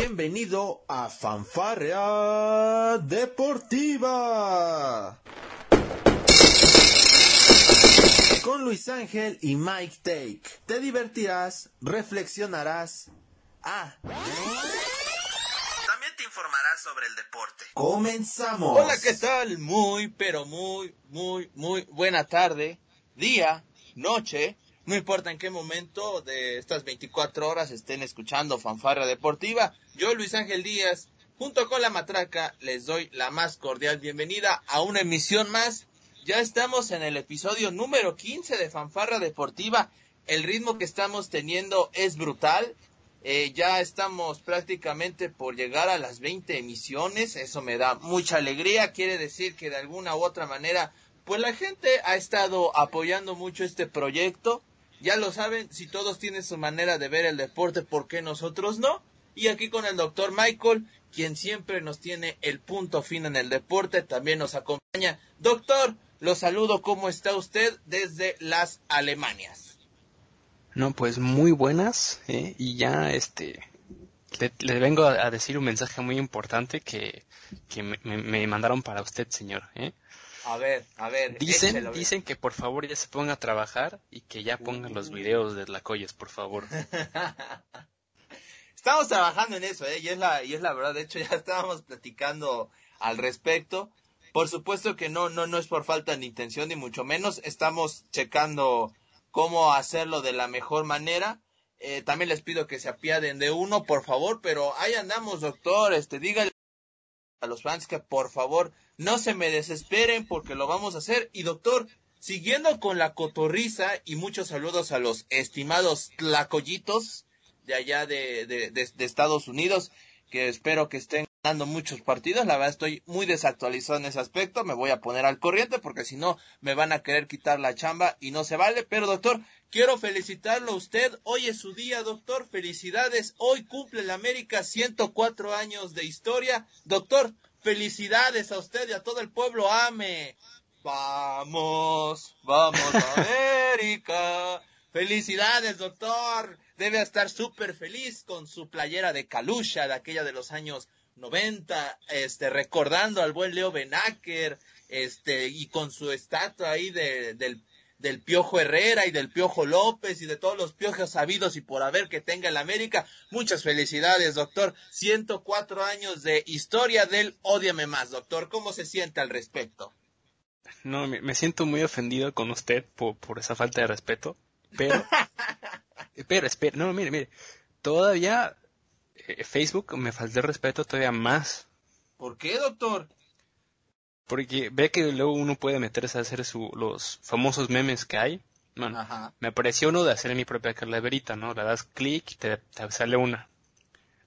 Bienvenido a Fanfarrea Deportiva. Con Luis Ángel y Mike Take. Te divertirás, reflexionarás. Ah. También te informarás sobre el deporte. Comenzamos. Hola, ¿qué tal? Muy, pero muy, muy, muy buena tarde, día, noche. No importa en qué momento de estas 24 horas estén escuchando Fanfarra Deportiva. Yo, Luis Ángel Díaz, junto con la matraca, les doy la más cordial bienvenida a una emisión más. Ya estamos en el episodio número 15 de Fanfarra Deportiva. El ritmo que estamos teniendo es brutal. Eh, ya estamos prácticamente por llegar a las 20 emisiones. Eso me da mucha alegría. Quiere decir que de alguna u otra manera, pues la gente ha estado apoyando mucho este proyecto. Ya lo saben, si todos tienen su manera de ver el deporte, ¿por qué nosotros no? Y aquí con el doctor Michael, quien siempre nos tiene el punto fino en el deporte, también nos acompaña. Doctor, lo saludo, ¿cómo está usted desde las Alemanias? No, pues muy buenas, ¿eh? y ya este, le, le, vengo a decir un mensaje muy importante que, que me, me mandaron para usted, señor. ¿eh? A ver, a ver. Dicen, échelo, dicen que por favor ya se ponga a trabajar y que ya pongan los videos de la Colles, por favor. Estamos trabajando en eso, ¿eh? Y es la, y es la verdad. De hecho, ya estábamos platicando al respecto. Por supuesto que no, no, no es por falta de intención, ni mucho menos. Estamos checando cómo hacerlo de la mejor manera. Eh, también les pido que se apiaden de uno, por favor, pero ahí andamos, doctor. Este, dígale a los fans que por favor no se me desesperen porque lo vamos a hacer. Y doctor, siguiendo con la cotorriza y muchos saludos a los estimados tlacoyitos de allá de, de, de, de Estados Unidos, que espero que estén ganando muchos partidos. La verdad estoy muy desactualizado en ese aspecto. Me voy a poner al corriente porque si no me van a querer quitar la chamba y no se vale. Pero doctor, quiero felicitarlo a usted. Hoy es su día, doctor. Felicidades. Hoy cumple la América 104 años de historia. Doctor, felicidades a usted y a todo el pueblo. Ame. Vamos, vamos a América. Felicidades, doctor. Debe estar súper feliz con su playera de calucha de aquella de los años 90, este, recordando al buen Leo Benacker, este, y con su estatua ahí de, del, del Piojo Herrera y del Piojo López y de todos los piojos sabidos y por haber que tenga el América. Muchas felicidades, doctor. 104 años de historia del Ódiame Más, doctor. ¿Cómo se siente al respecto? No, me, siento muy ofendido con usted por, por esa falta de respeto, pero, pero, espera, no, mire, mire, todavía eh, Facebook me faltó el respeto todavía más. ¿Por qué, doctor? Porque ve que luego uno puede meterse a hacer su, los famosos memes que hay. Bueno, Ajá. me apareció uno de hacer mi propia calaverita, ¿no? Le das clic y te, te, sale una.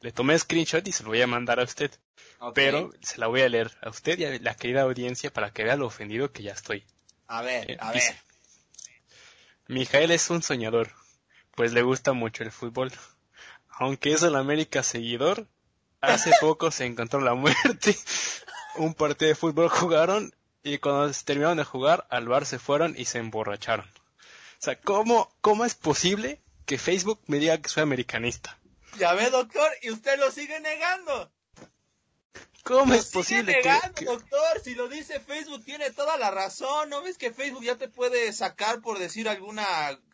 Le tomé screenshot y se lo voy a mandar a usted. Okay. Pero se la voy a leer a usted y a la querida audiencia para que vea lo ofendido que ya estoy. A ver, Eh, a dice, ver. Mijael es un soñador, pues le gusta mucho el fútbol. Aunque es el América seguidor, hace poco se encontró la muerte. Un partido de fútbol jugaron y cuando terminaron de jugar, al bar se fueron y se emborracharon. O sea, ¿cómo, cómo es posible que Facebook me diga que soy americanista? Ya ve, doctor, y usted lo sigue negando. ¿Cómo Lo es posible que, negando, que- doctor. Si lo dice Facebook, tiene toda la razón. ¿No ves que Facebook ya te puede sacar por decir alguna,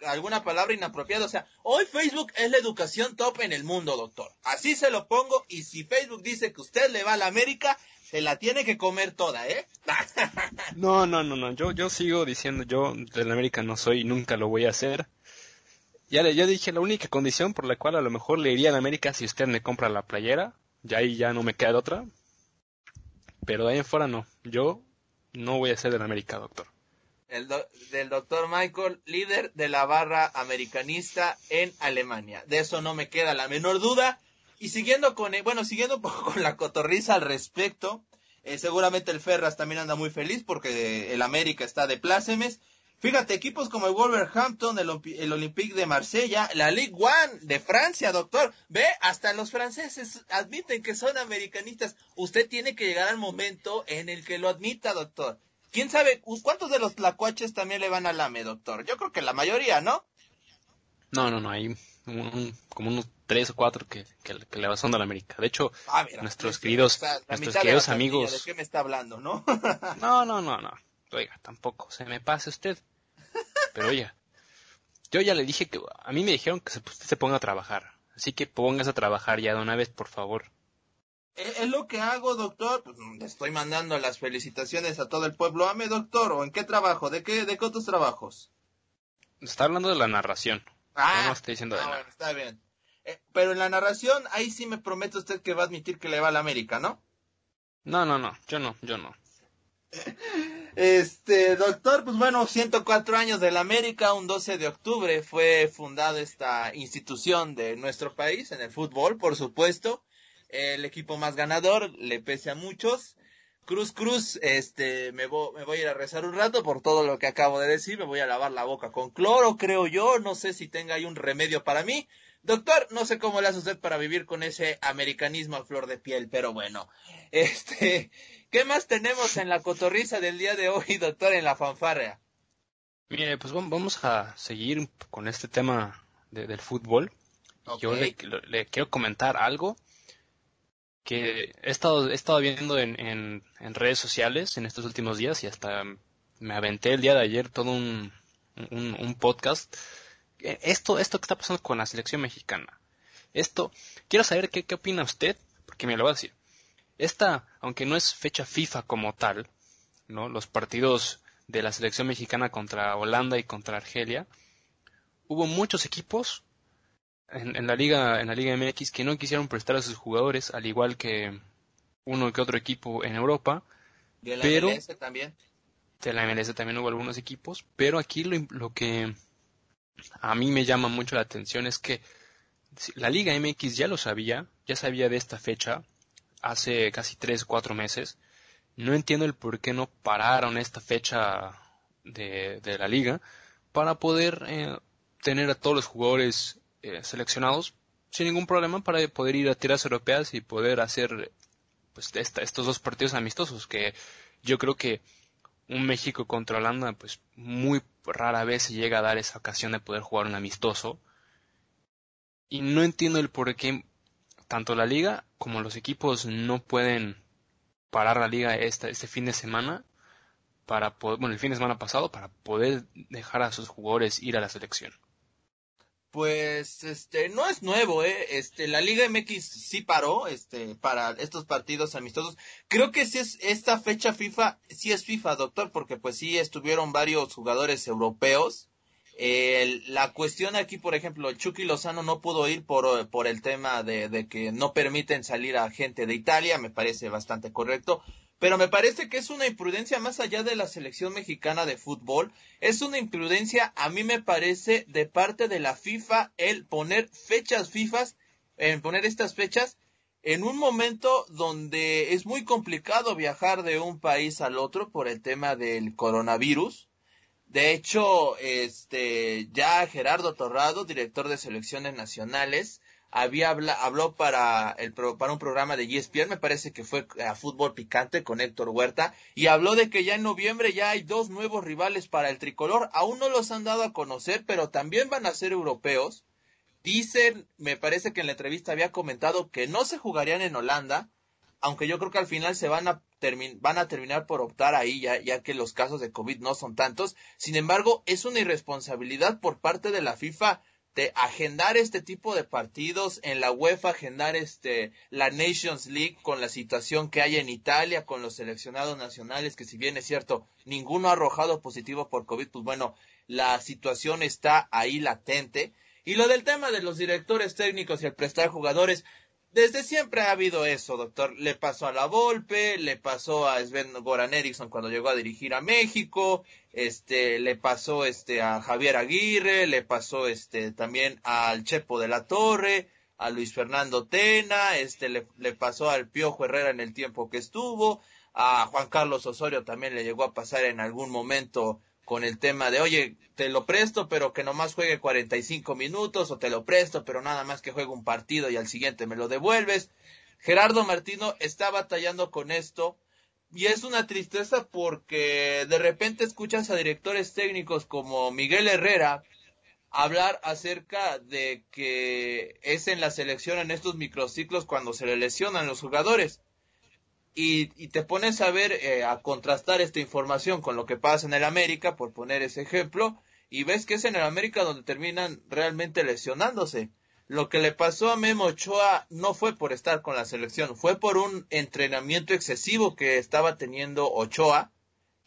alguna palabra inapropiada? O sea, hoy Facebook es la educación top en el mundo, doctor. Así se lo pongo. Y si Facebook dice que usted le va a la América, se la tiene que comer toda, ¿eh? No, no, no, no. Yo, yo sigo diciendo, yo del América no soy y nunca lo voy a hacer. Ya le, ya dije la única condición por la cual a lo mejor le iría a la América si usted me compra la playera. Ya ahí ya no me queda otra. Pero de ahí en fuera no. Yo no voy a ser del América, doctor. El do- del doctor Michael, líder de la barra americanista en Alemania. De eso no me queda la menor duda. Y siguiendo con, eh, bueno, siguiendo con la cotorriza al respecto, eh, seguramente el Ferras también anda muy feliz porque el América está de plácemes. Fíjate, equipos como el Wolverhampton, el, Olympi- el Olympique de Marsella, la Ligue One de Francia, doctor. Ve, hasta los franceses admiten que son americanistas. Usted tiene que llegar al momento en el que lo admita, doctor. ¿Quién sabe cuántos de los tlacuaches también le van al AME, doctor? Yo creo que la mayoría, ¿no? No, no, no, ahí como unos tres o cuatro que, le va a la América. De hecho, ah, nuestros queridos, nuestros queridos amigos. ¿De qué me está hablando, no? no, no, no, no. Oiga, tampoco se me pase usted. Pero oiga, yo ya le dije que a mí me dijeron que se, se ponga a trabajar. Así que pongas a trabajar ya de una vez, por favor. Es lo que hago, doctor. Pues le estoy mandando las felicitaciones a todo el pueblo. Ame, doctor. ¿O en qué trabajo? ¿De qué, de qué otros trabajos? Está hablando de la narración. Ah, no estoy diciendo de ah, bueno, está bien. Eh, pero en la narración, ahí sí me promete usted que va a admitir que le va a la América, ¿no? No, no, no. Yo no, yo no. Este, doctor, pues bueno, 104 años de la América, un 12 de octubre fue fundada esta institución de nuestro país en el fútbol, por supuesto. El equipo más ganador, le pese a muchos. Cruz Cruz, este, me, me voy a ir a rezar un rato por todo lo que acabo de decir, me voy a lavar la boca con cloro, creo yo, no sé si tenga ahí un remedio para mí. Doctor, no sé cómo le hace usted para vivir con ese americanismo a flor de piel, pero bueno, este, ¿Qué más tenemos en la cotorriza del día de hoy, doctor, en la fanfarria? Mire, pues vamos a seguir con este tema del fútbol. Yo le, quiero comentar algo que he estado, he estado viendo en, en, redes sociales en estos últimos días y hasta me aventé el día de ayer todo un, un, podcast. Eh, esto, esto que está pasando con la selección mexicana. Esto, quiero saber qué, qué opina usted, porque me lo va a decir. Esta, aunque no es fecha FIFA como tal, ¿no? Los partidos de la selección mexicana contra Holanda y contra Argelia, hubo muchos equipos en, la liga en la liga MX que no quisieron prestar a sus jugadores, al igual que uno que otro equipo en Europa. De la pero, MLS también. De la MLS también hubo algunos equipos, pero aquí lo, lo que a mí me llama mucho la atención es que la Liga MX ya lo sabía, ya sabía de esta fecha, hace casi tres, cuatro meses. No entiendo el por qué no pararon esta fecha de, de la liga para poder eh, tener a todos los jugadores eh, seleccionados sin ningún problema para poder ir a tiras europeas y poder hacer pues estos dos partidos amistosos que yo creo que un México contra Holanda pues muy rara vez se llega a dar esa ocasión de poder jugar un amistoso y no entiendo el por qué tanto la liga como los equipos no pueden parar la liga este, este fin de semana para poder, bueno, el fin de semana pasado para poder dejar a sus jugadores ir a la selección. Pues este no es nuevo, eh, este la Liga MX sí paró este para estos partidos amistosos. Creo que sí es esta fecha FIFA, sí es FIFA, doctor, porque pues sí estuvieron varios jugadores europeos la cuestión aquí, por ejemplo, Chucky Lozano no pudo ir por, el tema de, de, que no permiten salir a gente de Italia, me parece bastante correcto, pero me parece que es una imprudencia más allá de la selección mexicana de fútbol, es una imprudencia, a mí me parece, de parte de la FIFA el poner fechas FIFAs, en poner estas fechas en un momento donde es muy complicado viajar de un país al otro por el tema del coronavirus de hecho, este, ya Gerardo Torrado, director de selecciones nacionales, había habló para el para un programa de ESPN, me parece que fue a fútbol picante con Héctor Huerta y habló de que ya en noviembre ya hay dos nuevos rivales para el tricolor, aún no los han dado a conocer, pero también van a ser europeos. Dicen, me parece que en la entrevista había comentado que no se jugarían en Holanda, aunque yo creo que al final se van a, van a terminar por optar ahí, ya, ya que los casos de COVID no son tantos. Sin embargo, es una irresponsabilidad por parte de la FIFA de agendar este tipo de partidos en la UEFA, agendar este la Nations League con la situación que hay en Italia con los seleccionados nacionales, que si bien es cierto, ninguno ha arrojado positivo por COVID, pues bueno, la situación está ahí latente. Y lo del tema de los directores técnicos y el prestar jugadores, desde siempre ha habido eso, doctor. Le pasó a la Volpe, le pasó a Sven Goran Eriksson cuando llegó a dirigir a México, este, le pasó este a Javier Aguirre, le pasó este también al Chepo de la Torre, a Luis Fernando Tena, este le, le pasó al Piojo Herrera en el tiempo que estuvo, a Juan Carlos Osorio también le llegó a pasar en algún momento con el tema de, oye, te lo presto, pero que nomás juegue 45 minutos, o te lo presto, pero nada más que juegue un partido y al siguiente me lo devuelves. Gerardo Martino está batallando con esto y es una tristeza porque de repente escuchas a directores técnicos como Miguel Herrera hablar acerca de que es en la selección en estos microciclos cuando se le lesionan los jugadores. Y, te pones a ver, eh, a contrastar esta información con lo que pasa en el América, por poner ese ejemplo, y ves que es en el América donde terminan realmente lesionándose. Lo que le pasó a Memo Ochoa no fue por estar con la selección, fue por un entrenamiento excesivo que estaba teniendo Ochoa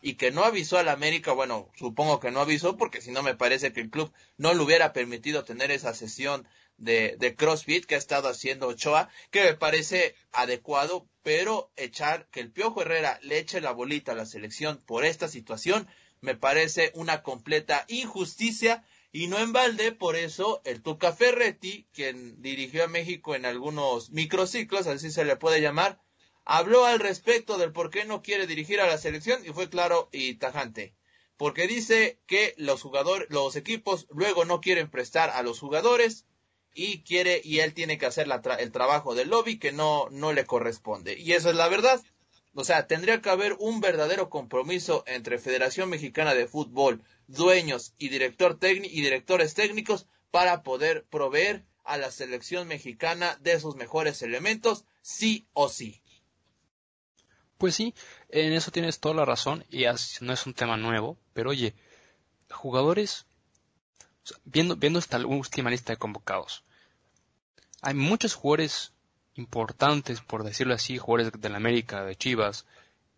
y que no avisó al América, bueno, supongo que no avisó porque si no me parece que el club no le hubiera permitido tener esa sesión de, de CrossFit que ha estado haciendo Ochoa, que me parece adecuado, pero echar que el Piojo Herrera le eche la bolita a la selección por esta situación me parece una completa injusticia y no en balde, por eso el Tuca Ferretti, quien dirigió a México en algunos microciclos, así se le puede llamar, habló al respecto del por qué no quiere dirigir a la selección y fue claro y tajante. Porque dice que los jugadores, los equipos luego no quieren prestar a los jugadores y quiere y él tiene que hacer el trabajo del lobby que no no le corresponde. Y eso es la verdad. O sea, tendría que haber un verdadero compromiso entre Federación Mexicana de Fútbol, dueños y, director y directores técnicos para poder proveer a la selección mexicana de sus mejores elementos, sí o sí. Pues sí, en eso tienes toda la razón y no es un tema nuevo, pero oye, jugadores, viendo, viendo esta última lista de convocados, hay muchos jugadores importantes, por decirlo así, jugadores del América, de Chivas,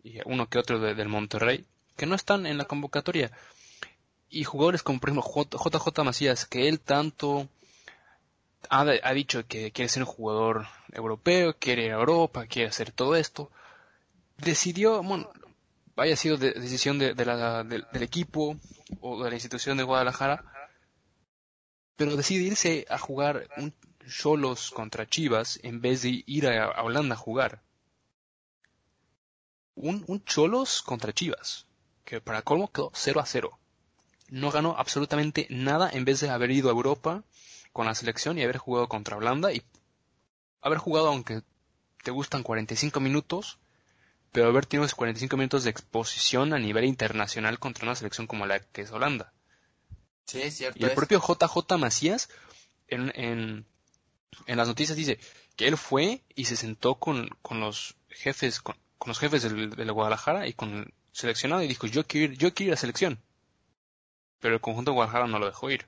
y uno que otro del Monterrey, que no están en la convocatoria. Y jugadores como por ejemplo JJ Macías, que él tanto ha, ha, dicho que quiere ser un jugador europeo, quiere ir a Europa, quiere hacer todo esto, decidió, bueno, haya sido decisión de, la, del equipo o de la institución de Guadalajara, pero decide irse a jugar un, Cholos contra Chivas en vez de ir a, Holanda a jugar. Un, Cholos contra Chivas, que para colmo quedó 0 a 0. No ganó absolutamente nada en vez de haber ido a Europa con la selección y haber jugado contra Holanda y haber jugado aunque te gustan 45 minutos, pero haber tenido esos 45 minutos de exposición a nivel internacional contra una selección como la que es Holanda. Sí, cierto. Y el propio JJ Macías en, en, en las noticias dice que él fue y se sentó con, con los jefes, con, los jefes del, de la Guadalajara y con el seleccionado y dijo yo quiero ir, yo quiero ir a selección. Pero el conjunto de Guadalajara no lo dejó ir.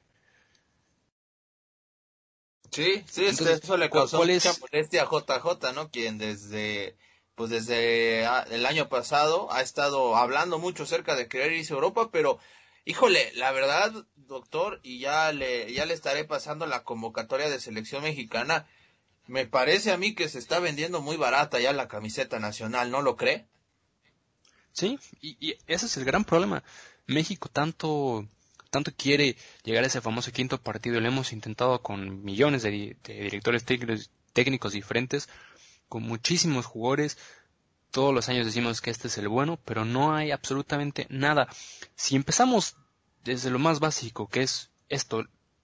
Sí, sí, eso le causó mucha molestia a JJ, ¿no? Quien desde, pues desde ah, el año pasado ha estado hablando mucho acerca de querer irse a Europa, pero Híjole, la verdad, doctor, y ya le, ya le estaré pasando la convocatoria de selección mexicana. Me parece a mí que se está vendiendo muy barata ya la camiseta nacional, ¿no lo cree? Sí, y, ese es el gran problema. México tanto, tanto quiere llegar a ese famoso quinto partido, lo hemos intentado con millones de, directores técnicos, técnicos diferentes, con muchísimos jugadores, todos los años decimos que este es el bueno, pero no hay absolutamente nada. Si empezamos desde lo más básico, que es esto,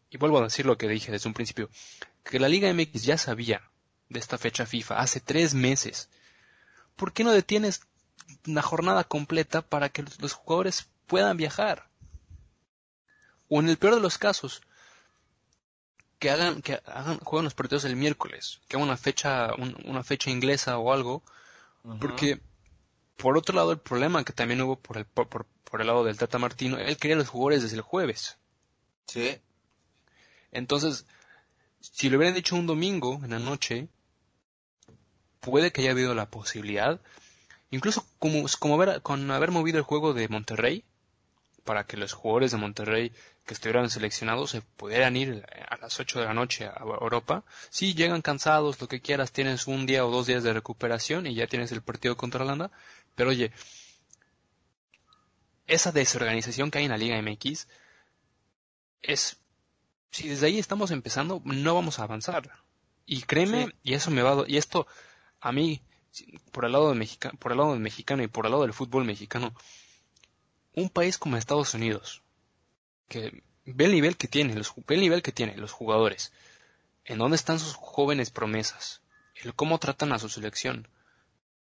y vuelvo a decir lo que dije desde un principio, que la Liga MX ya sabía de esta fecha FIFA hace tres meses, ¿por qué no detienes una jornada completa para que los jugadores puedan viajar? O en el peor de los casos, que hagan, que hagan, jueguen los partidos el miércoles, que hagan una fecha, una fecha inglesa o algo, porque, por otro lado, el problema que también hubo por el, por, el lado del Tata Martino, él quería los jugadores desde el jueves. Sí. Entonces, si lo hubieran dicho un domingo en la noche, puede que haya habido la posibilidad, incluso como, como haber, con haber movido el juego de Monterrey, para que los jugadores de Monterrey que estuvieran seleccionados se pudieran ir a las 8 de la noche a Europa. Si llegan cansados, lo que quieras, tienes un día o dos días de recuperación y ya tienes el partido contra Holanda. Pero oye, esa desorganización que hay en la Liga MX es, si desde ahí estamos empezando, no vamos a avanzar. Y créeme, y eso me va, y esto a mí, por el lado de por el lado del mexicano y por el lado del fútbol mexicano, un país como Estados Unidos, que ve el nivel que tiene, los, ve el nivel que tiene, los jugadores, en dónde están sus jóvenes promesas, el cómo tratan a su selección.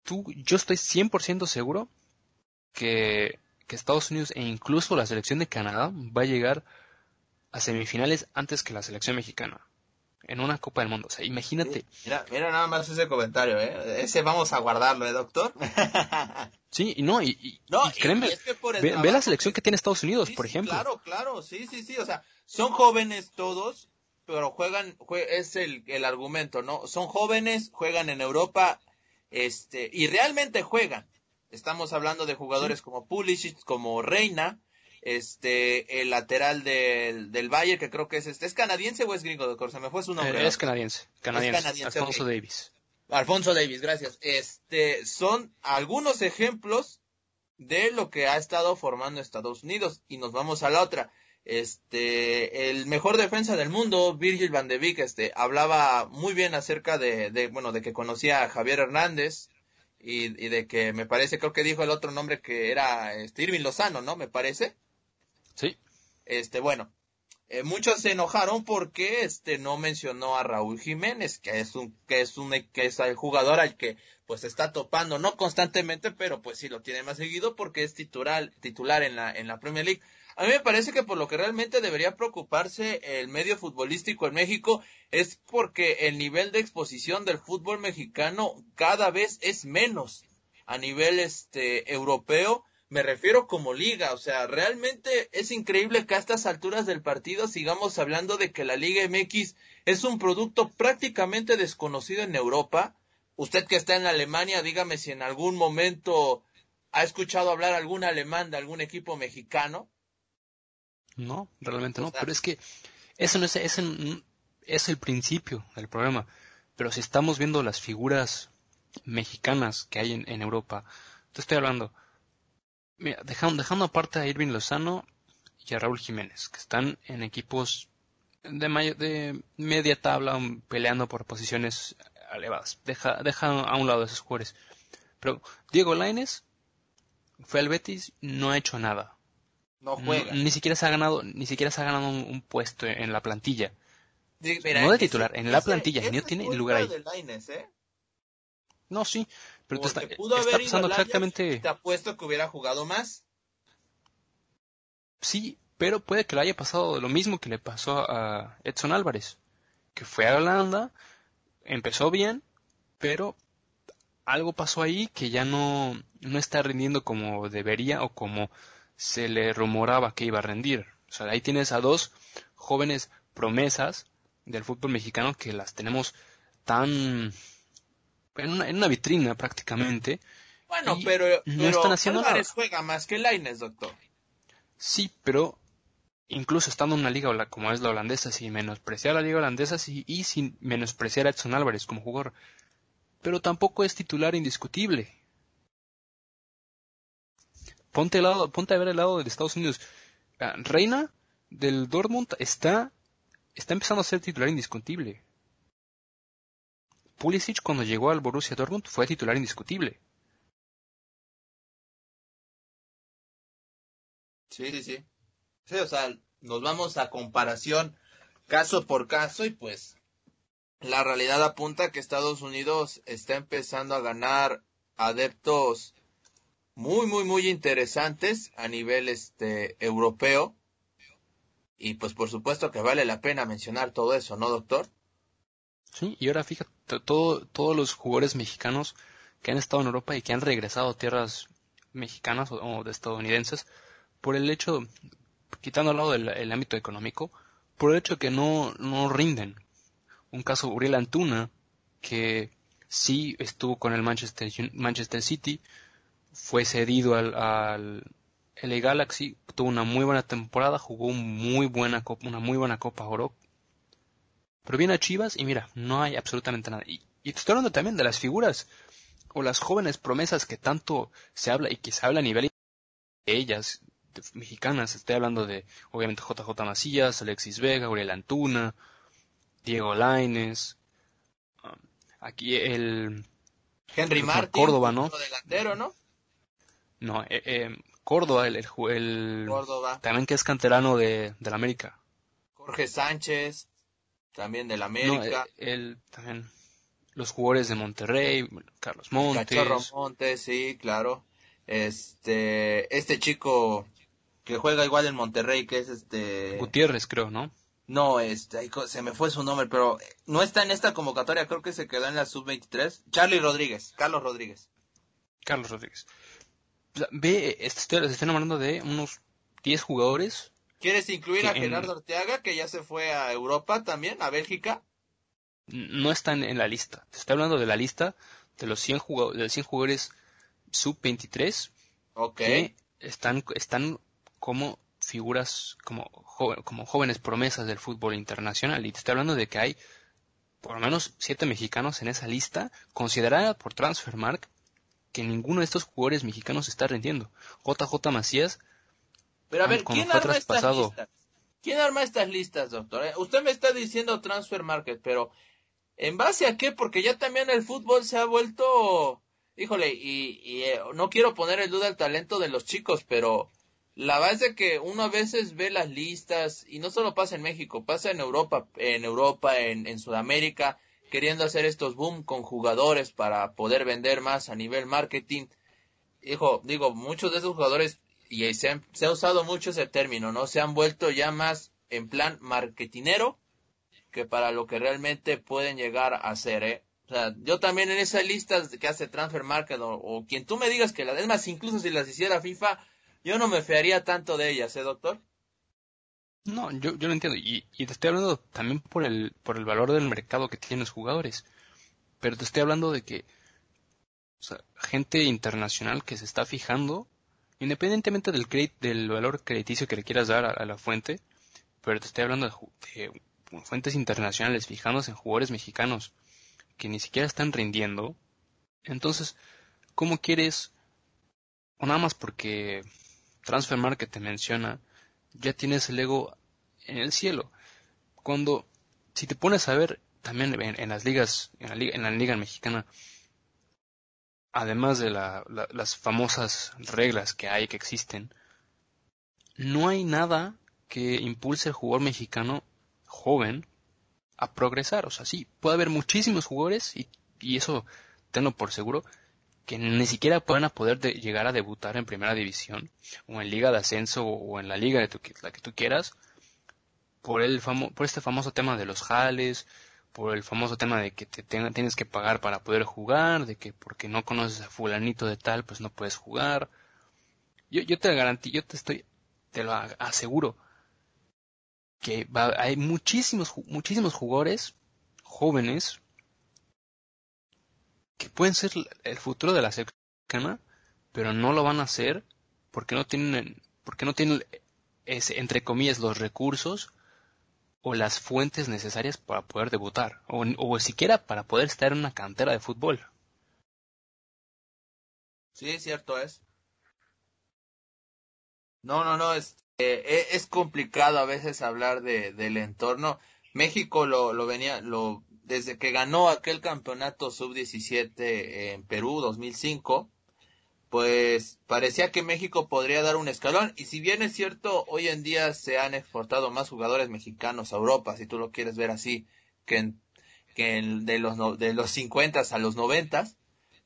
Tú, yo estoy 100% seguro que, que Estados Unidos e incluso la selección de Canadá va a llegar a semifinales antes que la selección mexicana en una Copa del Mundo. O sea, imagínate. Mira, mira nada más ese comentario, ¿eh? Ese vamos a guardarlo, ¿eh, doctor? sí, y no, y, no, créeme, ve, la selección que tiene Estados Unidos, por ejemplo. claro, claro, sí, sí, sí, o sea, son jóvenes todos, pero juegan, es el, el argumento, ¿no? Son jóvenes, juegan en Europa, este, y realmente juegan. Estamos hablando de jugadores como Pulisic, como Reina, este, el lateral del, del Bayern, que creo que es este, ¿es canadiense o es gringo, doctor? Se me fue su nombre. Eh, es canadiense, canadiense, Alfonso Davis. Alfonso Davis, gracias. Este, son algunos ejemplos de lo que ha estado formando Estados Unidos. Y nos vamos a la otra. Este, el mejor defensa del mundo, Virgil van de Beek, este, hablaba muy bien acerca de, de bueno, de que conocía a Javier Hernández, y, y, de que me parece, creo que dijo el otro nombre que era este, Irving Lozano, ¿no? Me parece. Sí. Este, bueno, eh, muchos se enojaron porque este no mencionó a Raúl Jiménez, que es un que es un que es el jugador al que pues está topando no constantemente, pero pues sí lo tiene más seguido porque es titular titular en la en la Premier League. A mí me parece que por lo que realmente debería preocuparse el medio futbolístico en México es porque el nivel de exposición del fútbol mexicano cada vez es menos a nivel este europeo me refiero como liga, o sea, realmente es increíble que a estas alturas del partido sigamos hablando de que la Liga MX es un producto prácticamente desconocido en Europa. Usted que está en Alemania, dígame si en algún momento ha escuchado hablar algún alemán de algún equipo mexicano. No, realmente no, pero es que eso no es, es, es el principio del problema. Pero si estamos viendo las figuras mexicanas que hay en, en Europa, te estoy hablando Mira, dejando, dejando aparte a Irving Lozano y a Raúl Jiménez, que están en equipos de, de media tabla peleando por posiciones elevadas. Deja, deja a un lado esos jugadores. Pero Diego Laines fue al Betis, no ha hecho nada. No juega. ni siquiera se ha ganado, ni siquiera se ha ganado un, puesto en la plantilla. no de titular, en la plantilla, no tiene lugar ahí. ¿eh? No, sí, pero te está, pudo haber pasando exactamente. Te apuesto que hubiera jugado más. Sí, pero puede que le haya pasado lo mismo que le pasó a Edson Álvarez, que fue a Holanda, empezó bien, pero algo pasó ahí que ya no, no está rindiendo como debería o como se le rumoraba que iba a rendir. O sea, ahí tienes a dos jóvenes promesas del fútbol mexicano que las tenemos tan en una, en una vitrina prácticamente. Bueno, pero, no están haciendo Álvarez juega más que Laines, doctor. Sí, pero incluso estando en una liga como es la holandesa, sin menospreciar la liga holandesa sí, y sin menospreciar a Edson Álvarez como jugador. Pero tampoco es titular indiscutible. Ponte, lado, ponte a ver el lado de Estados Unidos. Ah, Reina del Dortmund está, está empezando a ser titular indiscutible. Pulisic cuando llegó al Borussia Dortmund fue titular indiscutible. Sí, sí, sí. Sí, o sea, nos vamos a comparación caso por caso y pues la realidad apunta que Estados Unidos está empezando a ganar adeptos muy, muy, muy interesantes a nivel este europeo. Y pues por supuesto que vale la pena mencionar todo eso, ¿no, doctor? Sí, y ahora fíjate, todo, todos los jugadores mexicanos que han estado en Europa y que han regresado a tierras mexicanas o, de estadounidenses, por el hecho, quitando al lado del ámbito económico, por el hecho de que no, no rinden. Un caso, Uriel Antuna, que sí estuvo con el Manchester, Manchester City, fue cedido al, al LA Galaxy, tuvo una muy buena temporada, jugó muy buena, una muy buena Copa Oro pero viene a Chivas y mira, no hay absolutamente nada. Y, y te estoy hablando también de las figuras o las jóvenes promesas que tanto se habla y que se habla a nivel de ellas, mexicanas. Estoy hablando de, obviamente, JJ Macías, Alexis Vega, Uriel Antuna, Diego Laines, um, aquí el... Henry Martín, Córdoba, ¿no? delantero, ¿no? No, eh, eh, Córdoba, el, el, Córdoba. también que es canterano de, de la América. Jorge Sánchez también del América. él, también los jugadores de Monterrey, Carlos Montes. Cachorro Montes, sí, claro. Este, este chico, que juega igual en Monterrey, que es este... Gutiérrez, creo, ¿no? No, este, se me fue su nombre, pero no está en esta convocatoria, creo que se quedó en la sub-23. Charlie Rodríguez, Carlos Rodríguez. Carlos Rodríguez. Ve, están hablando de unos 10 jugadores. ¿Quieres incluir a Gerardo Orteaga, que ya se fue a Europa también, a Bélgica? No están en la lista. Se está hablando de la lista de los 100 jugadores, de 100 jugadores sub-23. Ok. Que están, están como figuras, como, como jóvenes promesas del fútbol internacional. Y te estoy hablando de que hay por lo menos 7 mexicanos en esa lista, considerada por Transfermark que ninguno de estos jugadores mexicanos está rindiendo. JJ Macías. Pero a ver, ¿quién arma estas listas? ¿Quién arma estas listas, doctor? Eh, usted me está diciendo Transfer Market, pero ¿en base a qué? Porque ya también el fútbol se ha vuelto, híjole, y, eh, no quiero poner en duda el talento de los chicos, pero la base que uno a veces ve las listas, y no solo pasa en México, pasa en Europa, en Europa, en, en Sudamérica, queriendo hacer estos boom con jugadores para poder vender más a nivel marketing. Hijo, digo, muchos de esos jugadores, y se, ha usado mucho ese término, ¿no? Se han vuelto ya más en plan marketinero que para lo que realmente pueden llegar a ser, ¿eh? O sea, yo también en esas listas que hace Transfer Market o, quien tú me digas que las, es más, incluso si las hiciera FIFA, yo no me fearía tanto de ellas, ¿eh, doctor? No, yo, yo lo entiendo. Y, te estoy hablando también por el, por el valor del mercado que tienen los jugadores. Pero te estoy hablando de que o sea, gente internacional que se está fijando, independientemente del, del valor crediticio que le quieras dar a, la fuente, pero te estoy hablando de, fuentes internacionales fijándose en jugadores mexicanos que ni siquiera están rindiendo. Entonces, ¿cómo quieres, o nada más porque Transfer Market te menciona, ya tienes el ego en el cielo. Cuando, si te pones a ver también en, las ligas, en la, en la liga mexicana, además de las famosas reglas que hay, que existen, no hay nada que impulse al jugador mexicano joven a progresar. O sea, sí, puede haber muchísimos jugadores y, eso tenlo por seguro, que ni siquiera puedan poder llegar a debutar en primera división o en liga de ascenso o en la liga de la que tú quieras por por este famoso tema de los jales por el famoso tema de que te tienes que pagar para poder jugar de que porque no conoces a fulanito de tal pues no puedes jugar. Yo, yo te garantizo yo te estoy te lo aseguro que hay muchísimos muchísimos jugadores jóvenes que pueden ser el futuro de la selección, pero no lo van a hacer porque no tienen, porque no tienen, entre comillas, los recursos o las fuentes necesarias para poder debutar, o, o siquiera para poder estar en una cantera de fútbol. Sí, cierto es. No, no, no, es, eh, es complicado a veces hablar de, del entorno. México lo, lo venía, lo desde que ganó aquel campeonato sub-17 en Perú 2005, pues parecía que México podría dar un escalón. Y si bien es cierto, hoy en día se han exportado más jugadores mexicanos a Europa, si tú lo quieres ver así, que, que de, los, de los 50 a los 90,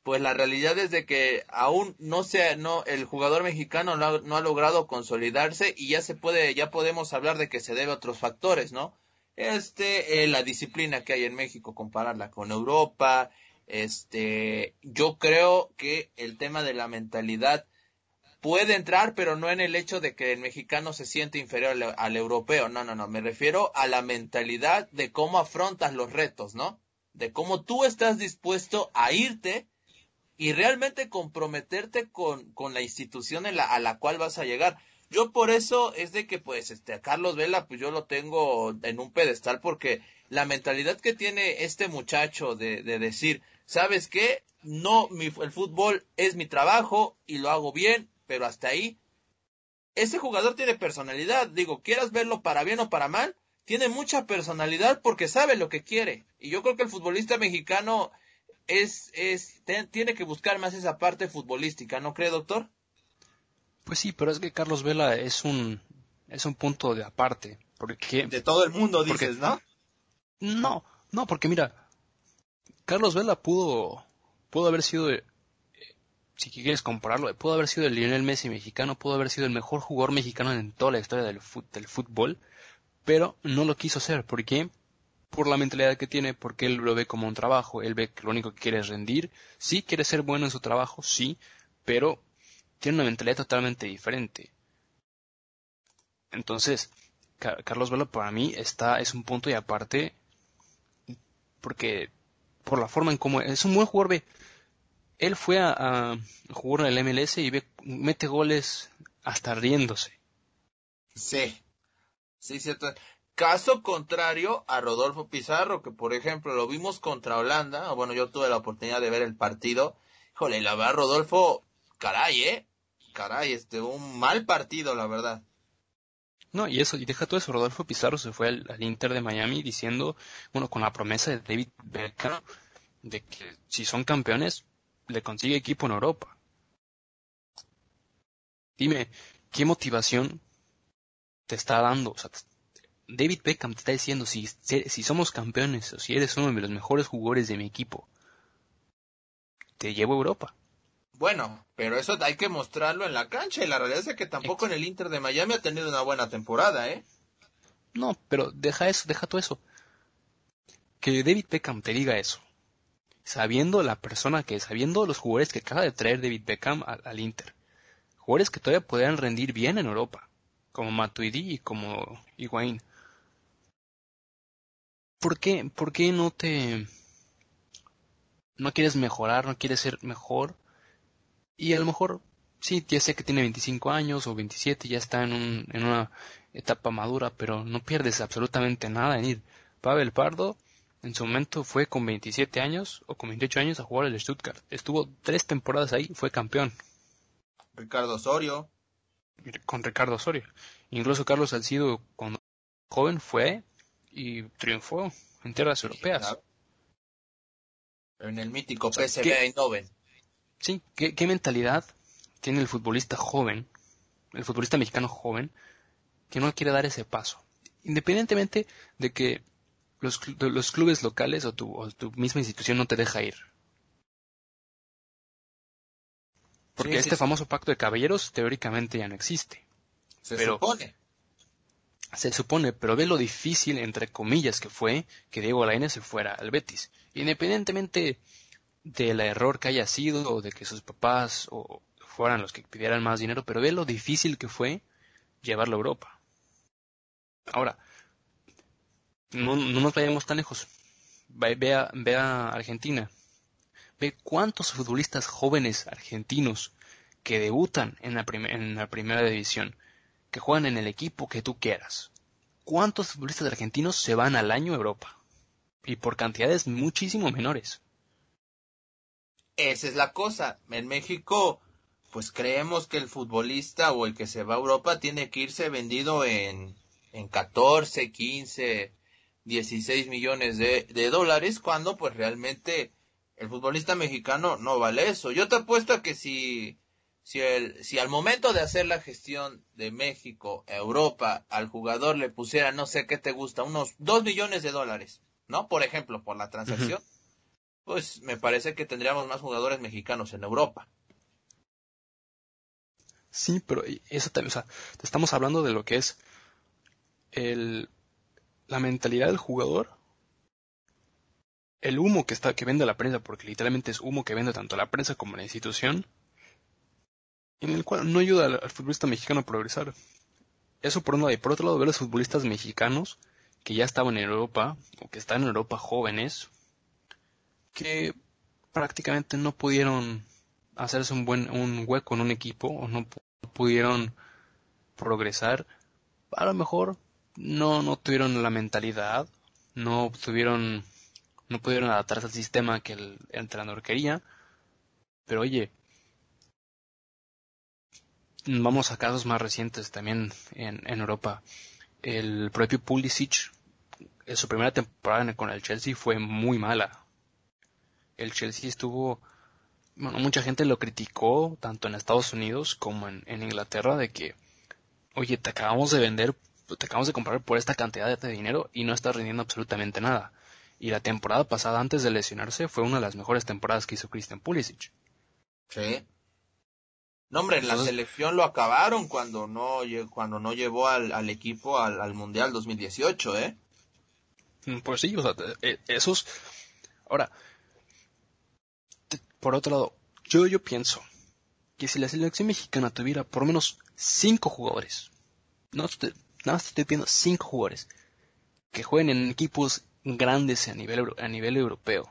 pues la realidad es de que aún no se, no, el jugador mexicano no ha, no ha logrado consolidarse y ya se puede, ya podemos hablar de que se debe a otros factores, ¿no? este, eh, la disciplina que hay en México, compararla con Europa, este, yo creo que el tema de la mentalidad puede entrar, pero no en el hecho de que el mexicano se siente inferior al, europeo, no, no, no, me refiero a la mentalidad de cómo afrontas los retos, ¿no? De cómo tú estás dispuesto a irte y realmente comprometerte con, con la institución a la cual vas a llegar. Yo por eso es de que pues este a Carlos Vela pues yo lo tengo en un pedestal porque la mentalidad que tiene este muchacho de, de decir, ¿sabes qué? No, mi, el fútbol es mi trabajo y lo hago bien, pero hasta ahí. Ese jugador tiene personalidad, digo, quieras verlo para bien o para mal, tiene mucha personalidad porque sabe lo que quiere. Y yo creo que el futbolista mexicano es, es, tiene que buscar más esa parte futbolística, ¿no cree, doctor? Pues sí, pero es que Carlos Vela es un es un punto de aparte, porque de todo el mundo dices, ¿no? No, no, porque mira, Carlos Vela pudo pudo haber sido si quieres compararlo, pudo haber sido el Lionel Messi mexicano, pudo haber sido el mejor jugador mexicano en toda la historia del, del fútbol, pero no lo quiso hacer. ¿Por qué? Por la mentalidad que tiene, porque él lo ve como un trabajo, él ve que lo único que quiere es rendir, sí quiere ser bueno en su trabajo, sí, pero tiene una mentalidad totalmente diferente. Entonces, Carlos Vela para mí está, es un punto y aparte, porque por la forma en cómo es un buen jugador, ve, él fue a, jugar en el MLS y ve, mete goles hasta riéndose. Sí, sí, cierto. Caso contrario a Rodolfo Pizarro, que por ejemplo lo vimos contra Holanda, bueno, yo tuve la oportunidad de ver el partido. Híjole, la verdad, Rodolfo, caray, eh. Caray, este, un mal partido, la verdad. No, y eso, y deja todo eso, Rodolfo Pizarro se fue al, Inter de Miami diciendo, bueno, con la promesa de David Beckham, de que si son campeones, le consigue equipo en Europa. Dime, ¿qué motivación te está dando? David Beckham te está diciendo, si, si somos campeones o si eres uno de los mejores jugadores de mi equipo, te llevo a Europa. Bueno, pero eso hay que mostrarlo en la cancha y la realidad es que tampoco en el Inter de Miami ha tenido una buena temporada, ¿eh? No, pero deja eso, deja todo eso. Que David Beckham te diga eso sabiendo la persona que sabiendo los jugadores que acaba de traer David Beckham al, Inter. Jugadores que todavía podrían rendir bien en Europa, como Matuidi y como Higuaín. ¿Por qué, ¿Por qué no te... no quieres mejorar, no quieres ser mejor? Y a lo mejor, sí, ya sé que tiene 25 años o 27, ya está en, un, en una etapa madura, pero no pierdes absolutamente nada en ir. Pavel Pardo en su momento fue con 27 años o con 28 años a jugar el Stuttgart. Estuvo tres temporadas ahí, fue campeón. Ricardo Osorio. Con Ricardo Osorio. Incluso Carlos Salcido, cuando joven, fue y triunfó en tierras europeas. En el mítico PSV Eindhoven. Sí, ¿qué, ¿qué mentalidad tiene el futbolista joven, el futbolista mexicano joven, que no quiere dar ese paso? Independientemente de que los, los clubes locales o tu, o tu, misma institución no te deja ir. Porque este famoso pacto de caballeros teóricamente ya no existe. Se supone. Se supone, pero ve lo difícil, entre comillas, que fue que Diego Lainez se fuera al Betis. Independientemente del error que haya sido o de que sus papás o fueran los que pidieran más dinero, pero ve lo difícil que fue llevarlo a Europa. Ahora, no, no nos vayamos tan lejos. Ve, a, Argentina. Ve cuántos futbolistas jóvenes argentinos que debutan en la, en la primera división, que juegan en el equipo que tú quieras. ¿Cuántos futbolistas argentinos se van al año a Europa? Y por cantidades muchísimo menores. Esa es la cosa. En México, pues creemos que el futbolista o el que se va a Europa tiene que irse vendido en, en 14, 15, 16 millones de, de dólares cuando pues realmente el futbolista mexicano no vale eso. Yo te apuesto a que si, si, el, si al momento de hacer la gestión de México, Europa, al jugador le pusiera, no sé qué te gusta, unos 2 millones de dólares, ¿no? Por ejemplo, por la transacción, pues me parece que tendríamos más jugadores mexicanos en Europa. Sí, pero eso o sea, estamos hablando de lo que es el la mentalidad del jugador, el humo que está que vende la prensa, porque literalmente es humo que vende tanto la prensa como la institución, en el cual no ayuda al, futbolista mexicano a progresar. Eso por un lado, y por otro lado, ver a los futbolistas mexicanos que ya estaban en Europa, o que están en Europa jóvenes, que prácticamente no pudieron hacerse un buen un hueco en un equipo, o no pudieron progresar, a lo mejor no, no tuvieron la mentalidad, no tuvieron, no pudieron adaptarse al sistema que el entrenador quería. Pero oye, vamos a casos más recientes también en, en Europa. El propio Pulisic, en su primera temporada con el Chelsea fue muy mala. El Chelsea estuvo, bueno, mucha gente lo criticó, tanto en Estados Unidos como en, en Inglaterra, de que, oye, te acabamos de vender te acabamos de comprar por esta cantidad de dinero y no estás rindiendo absolutamente nada. Y la temporada pasada, antes de lesionarse, fue una de las mejores temporadas que hizo Christian Pulisic. Sí, No, hombre, en la selección lo acabaron cuando no, cuando no llevó al, equipo al, al, Mundial 2018, ¿eh? Mm, pues sí, o sea, eh, esos... Ahora, por otro lado, yo, yo pienso que si la selección mexicana tuviera por menos cinco jugadores, no nada más estoy pidiendo cinco jugadores, que jueguen en equipos grandes a nivel, a nivel europeo,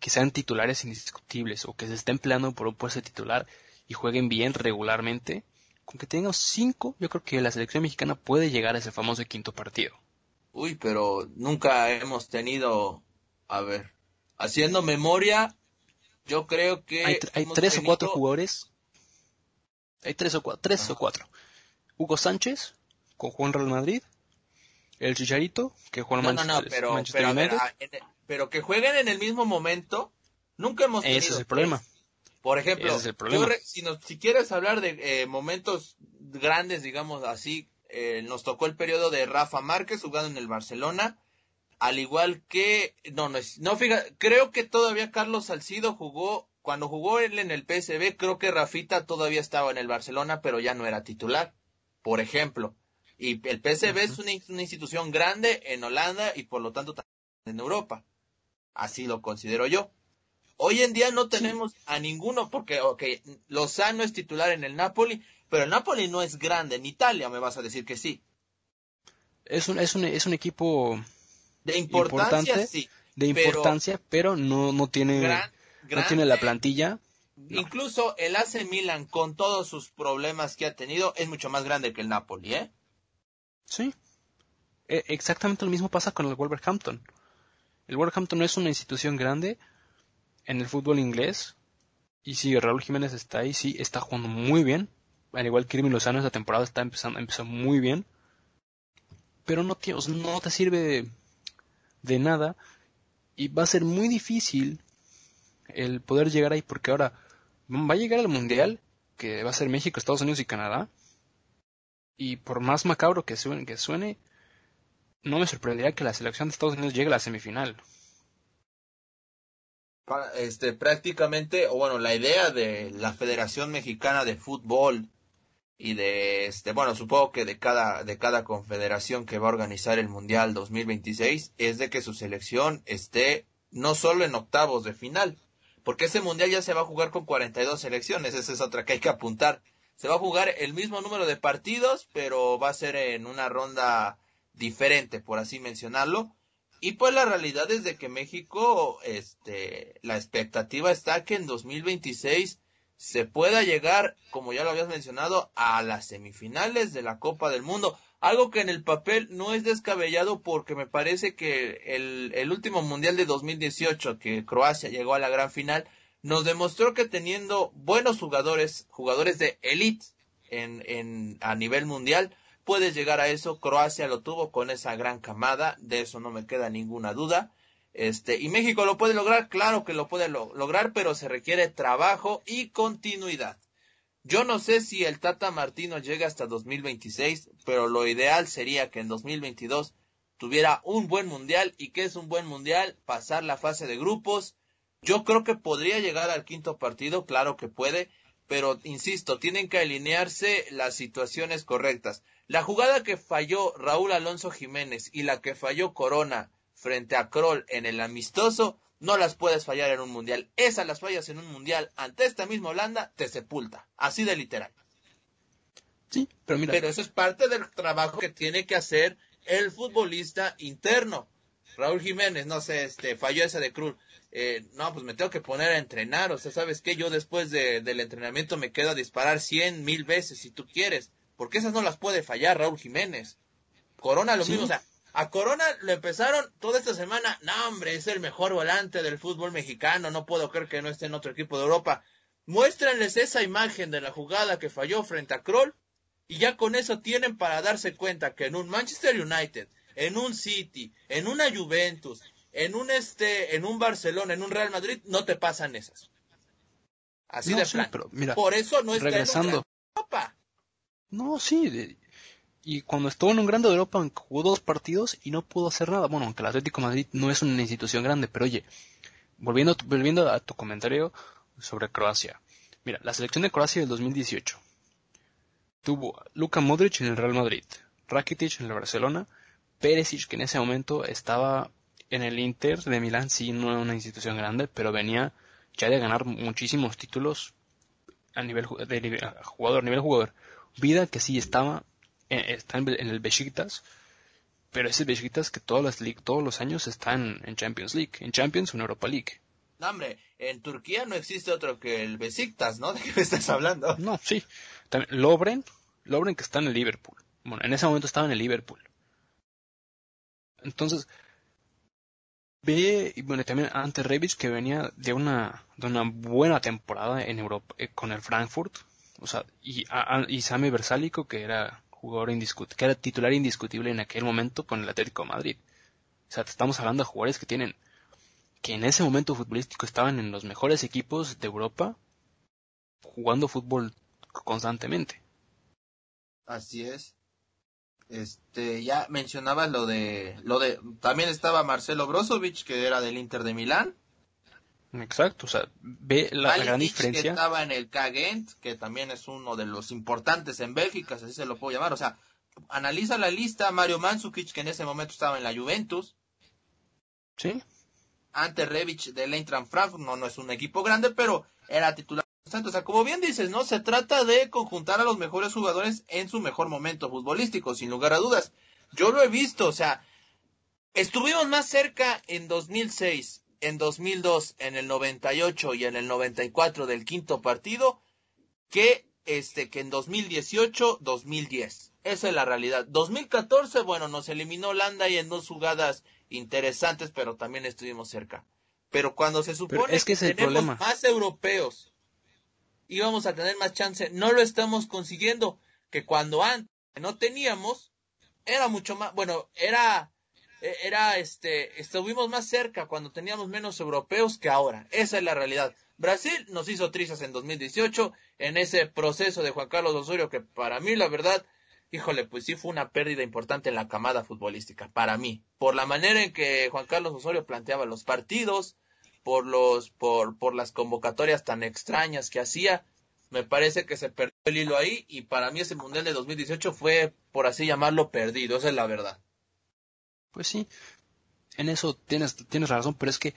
que sean titulares indiscutibles o que se estén empleando por un puesto titular y jueguen bien regularmente, con que tengan cinco, yo creo que la selección mexicana puede llegar a ese famoso quinto partido. Uy, pero nunca hemos tenido, a ver, haciendo memoria, yo creo que hay, tres o cuatro jugadores, hay tres o cuatro, tres o cuatro. Hugo Sánchez con Juan Real Madrid, el Chicharito que juega en Manchester, no, pero, pero que jueguen en el mismo momento, nunca hemos tenido. Ese es el problema. Por ejemplo, si, si, quieres hablar de eh, momentos grandes, digamos así, eh, nos tocó el periodo de Rafa Márquez jugando en el Barcelona, al igual que, no, no, no fíjate, creo que todavía Carlos Salcido jugó, cuando jugó él en el PSB, creo que Rafita todavía estaba en el Barcelona, pero ya no era titular, por ejemplo. Y el PSB es una, una, institución grande en Holanda y por lo tanto también en Europa. Así lo considero yo. Hoy en día no tenemos a ninguno porque, ok, Lozano es titular en el Napoli, pero el Napoli no es grande. En Italia me vas a decir que sí. Es un, es un, es un equipo de importancia, sí. De importancia, pero, no, no tiene, no tiene la plantilla. Incluso el AC Milan, con todos sus problemas que ha tenido, es mucho más grande que el Napoli, ¿eh? Sí. E, exactamente lo mismo pasa con el Wolverhampton. El Wolverhampton no es una institución grande en el fútbol inglés. Y sí, Raúl Jiménez está ahí, sí, está jugando muy bien. Al igual que Irving Lozano, esta temporada está empezando, empezó muy bien. Pero no, tío, no te sirve de, nada. Y va a ser muy difícil el poder llegar ahí, porque ahora va a llegar al Mundial, que va a ser México, Estados Unidos y Canadá. Y por más macabro que suene, que suene no me sorprendería que la selección de Estados Unidos llegue a la semifinal. Este, prácticamente, o bueno, la idea de la Federación Mexicana de Fútbol y de este, bueno, supongo que de cada, de cada confederación que va a organizar el Mundial 2026 es de que su selección esté no solo en octavos de final, porque ese Mundial ya se va a jugar con 42 selecciones, esa es otra que hay que apuntar. Se va a jugar el mismo número de partidos, pero va a ser en una ronda diferente, por así mencionarlo. Y pues la realidad es de que México, este, la expectativa está que en 2026 se pueda llegar, como ya lo habías mencionado, a las semifinales de la Copa del Mundo. Algo que en el papel no es descabellado porque me parece que el, el último Mundial de 2018, que Croacia llegó a la gran final, nos demostró que teniendo buenos jugadores, jugadores de elite en, en, a nivel mundial, puedes llegar a eso. Croacia lo tuvo con esa gran camada, de eso no me queda ninguna duda. Este, y México lo puede lograr, claro que lo puede lograr, pero se requiere trabajo y continuidad. Yo no sé si el Tata Martino llega hasta 2026, pero lo ideal sería que en 2022 tuviera un buen mundial y que es un buen mundial, pasar la fase de grupos. Yo creo que podría llegar al quinto partido, claro que puede, pero insisto, tienen que alinearse las situaciones correctas. La jugada que falló Raúl Alonso Jiménez y la que falló Corona frente a Kroll en el amistoso, no las puedes fallar en un mundial. Esas las fallas en un mundial ante esta misma Holanda, te sepulta. Así de literal. Sí, pero mira. Pero eso es parte del trabajo que tiene que hacer el futbolista interno. Raúl Jiménez, no sé, este, falló esa de Cruz. Eh, no, pues me tengo que poner a entrenar. O sea, ¿sabes qué? Yo después de, del entrenamiento me quedo a disparar cien, mil veces si tú quieres porque esas no las puede fallar Raúl Jiménez. Corona lo mismo, o sea, a Corona lo empezaron toda esta semana, no hombre, es el mejor volante del fútbol mexicano, no puedo creer que no esté en otro equipo de Europa. Muéstrenles esa imagen de la jugada que falló frente a Kroll y ya con eso tienen para darse cuenta que en un Manchester United, en un City, en una Juventus, en un este, en un Barcelona, en un Real Madrid, no te pasan esas. Así de plan. Por eso no está regresando. en Europa. No, sí. Y cuando estuvo en un grande de Europa jugó dos partidos y no pudo hacer nada. Bueno, aunque el Atlético Madrid no es una institución grande, pero oye, volviendo, volviendo a tu comentario sobre Croacia. Mira, la selección de Croacia del 2018 tuvo Luka Modric en el Real Madrid, Rakitic en el Barcelona, Perisic que en ese momento estaba en el Inter de Milán, sí, no era una institución grande, pero venía ya de ganar muchísimos títulos a nivel de, jugador, a nivel jugador. Vida que sí estaba está en, el Besiktas, pero ese Besiktas que todas las todos los años está en, Champions League, en Champions o en Europa League. No, hombre, en Turquía no existe otro que el Besiktas, ¿no? ¿De qué me estás hablando? No, sí. También, Lobren, Lobren que está en el Liverpool. Bueno, en ese momento estaba en el Liverpool. Entonces, ve, y bueno, también ante Rebic que venía de una, de una buena temporada en Europa eh, con el Frankfurt, o sea, y, a, y Sami Versálico que era jugador indiscutible, que era titular indiscutible en aquel momento con el Atlético Madrid. O sea, estamos hablando de jugadores que tienen, que en ese momento futbolístico estaban en los mejores equipos de Europa, jugando fútbol constantemente. Así es. Este, ya mencionabas lo de, lo de, también estaba Marcelo Brozovic, que era del Inter de Milán. Exacto, o sea, ve la, gran diferencia. Que estaba en el Kagent, que también es uno de los importantes en Bélgica, así se lo puedo llamar. O sea, analiza la lista, Mario Mandzukic, que en ese momento estaba en la Juventus. Sí. Ante Rebic del Eintracht Frankfurt, no, no es un equipo grande, pero era titular o sea, como bien dices, ¿no? Se trata de conjuntar a los mejores jugadores en su mejor momento futbolístico, sin lugar a dudas. Yo lo he visto, o sea, estuvimos más cerca en 2006, en 2002, en el 98 y en el 94 del quinto partido que este que en 2018, 2010. Esa es la realidad. 2014, bueno, nos eliminó Holanda y en dos jugadas interesantes, pero también estuvimos cerca. Pero cuando se supone es que, tenemos más europeos íbamos a tener más chance. No lo estamos consiguiendo, que cuando antes no teníamos, era mucho más, bueno, era, era este, estuvimos más cerca cuando teníamos menos europeos que ahora. Esa es la realidad. Brasil nos hizo trizas en 2018 en ese proceso de Juan Carlos Osorio que para mí la verdad, híjole, pues sí fue una pérdida importante en la camada futbolística, para mí, por la manera en que Juan Carlos Osorio planteaba los partidos, por los por por las convocatorias tan extrañas que hacía me parece que se perdió el hilo ahí y para mí ese mundial de 2018 fue por así llamarlo perdido esa es la verdad pues sí en eso tienes tienes razón pero es que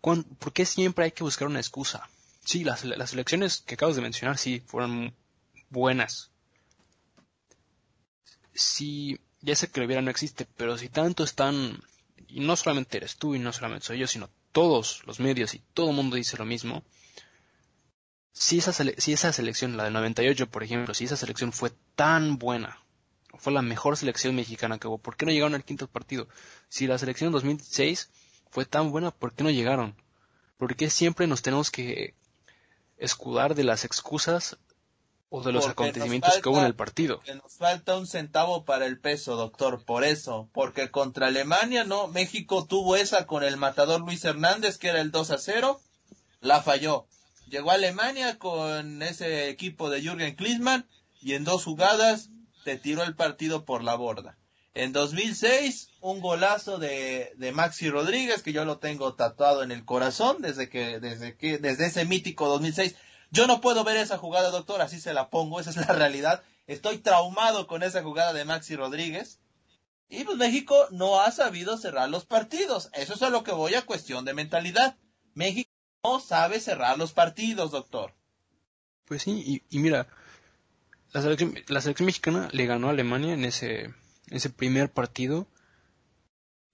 ¿por qué siempre hay que buscar una excusa? Sí, las, las elecciones que acabas de mencionar sí fueron buenas. Sí, ya sé que Rivera no existe, pero si tanto están, y no solamente eres tú y no solamente soy yo, sino todos los medios y todo el mundo dice lo mismo, si esa, si esa selección, la del 98 por ejemplo, si esa selección fue tan buena, fue la mejor selección mexicana que hubo, ¿por qué no llegaron al quinto partido? Si la selección 2006 fue tan buena, ¿por qué no llegaron? ¿Por qué siempre nos tenemos que escudar de las excusas o de los acontecimientos que hubo en el partido. Que nos falta un centavo para el peso, doctor, por eso, porque contra Alemania no, México tuvo esa con el matador Luis Hernández, que era el 2 a 0, la falló. Llegó a Alemania con ese equipo de Jürgen Klinsmann y en dos jugadas te tiró el partido por la borda. En 2006, un golazo de, de Maxi Rodríguez, que yo lo tengo tatuado en el corazón desde que, desde que, desde ese mítico 2006 yo no puedo ver esa jugada, doctor, así se la pongo, esa es la realidad. Estoy traumado con esa jugada de Maxi Rodríguez. Y pues México no ha sabido cerrar los partidos. Eso es a lo que voy a cuestión de mentalidad. México no sabe cerrar los partidos, doctor. Pues sí, y, mira, la selección, la selección, mexicana le ganó a Alemania en ese, ese primer partido.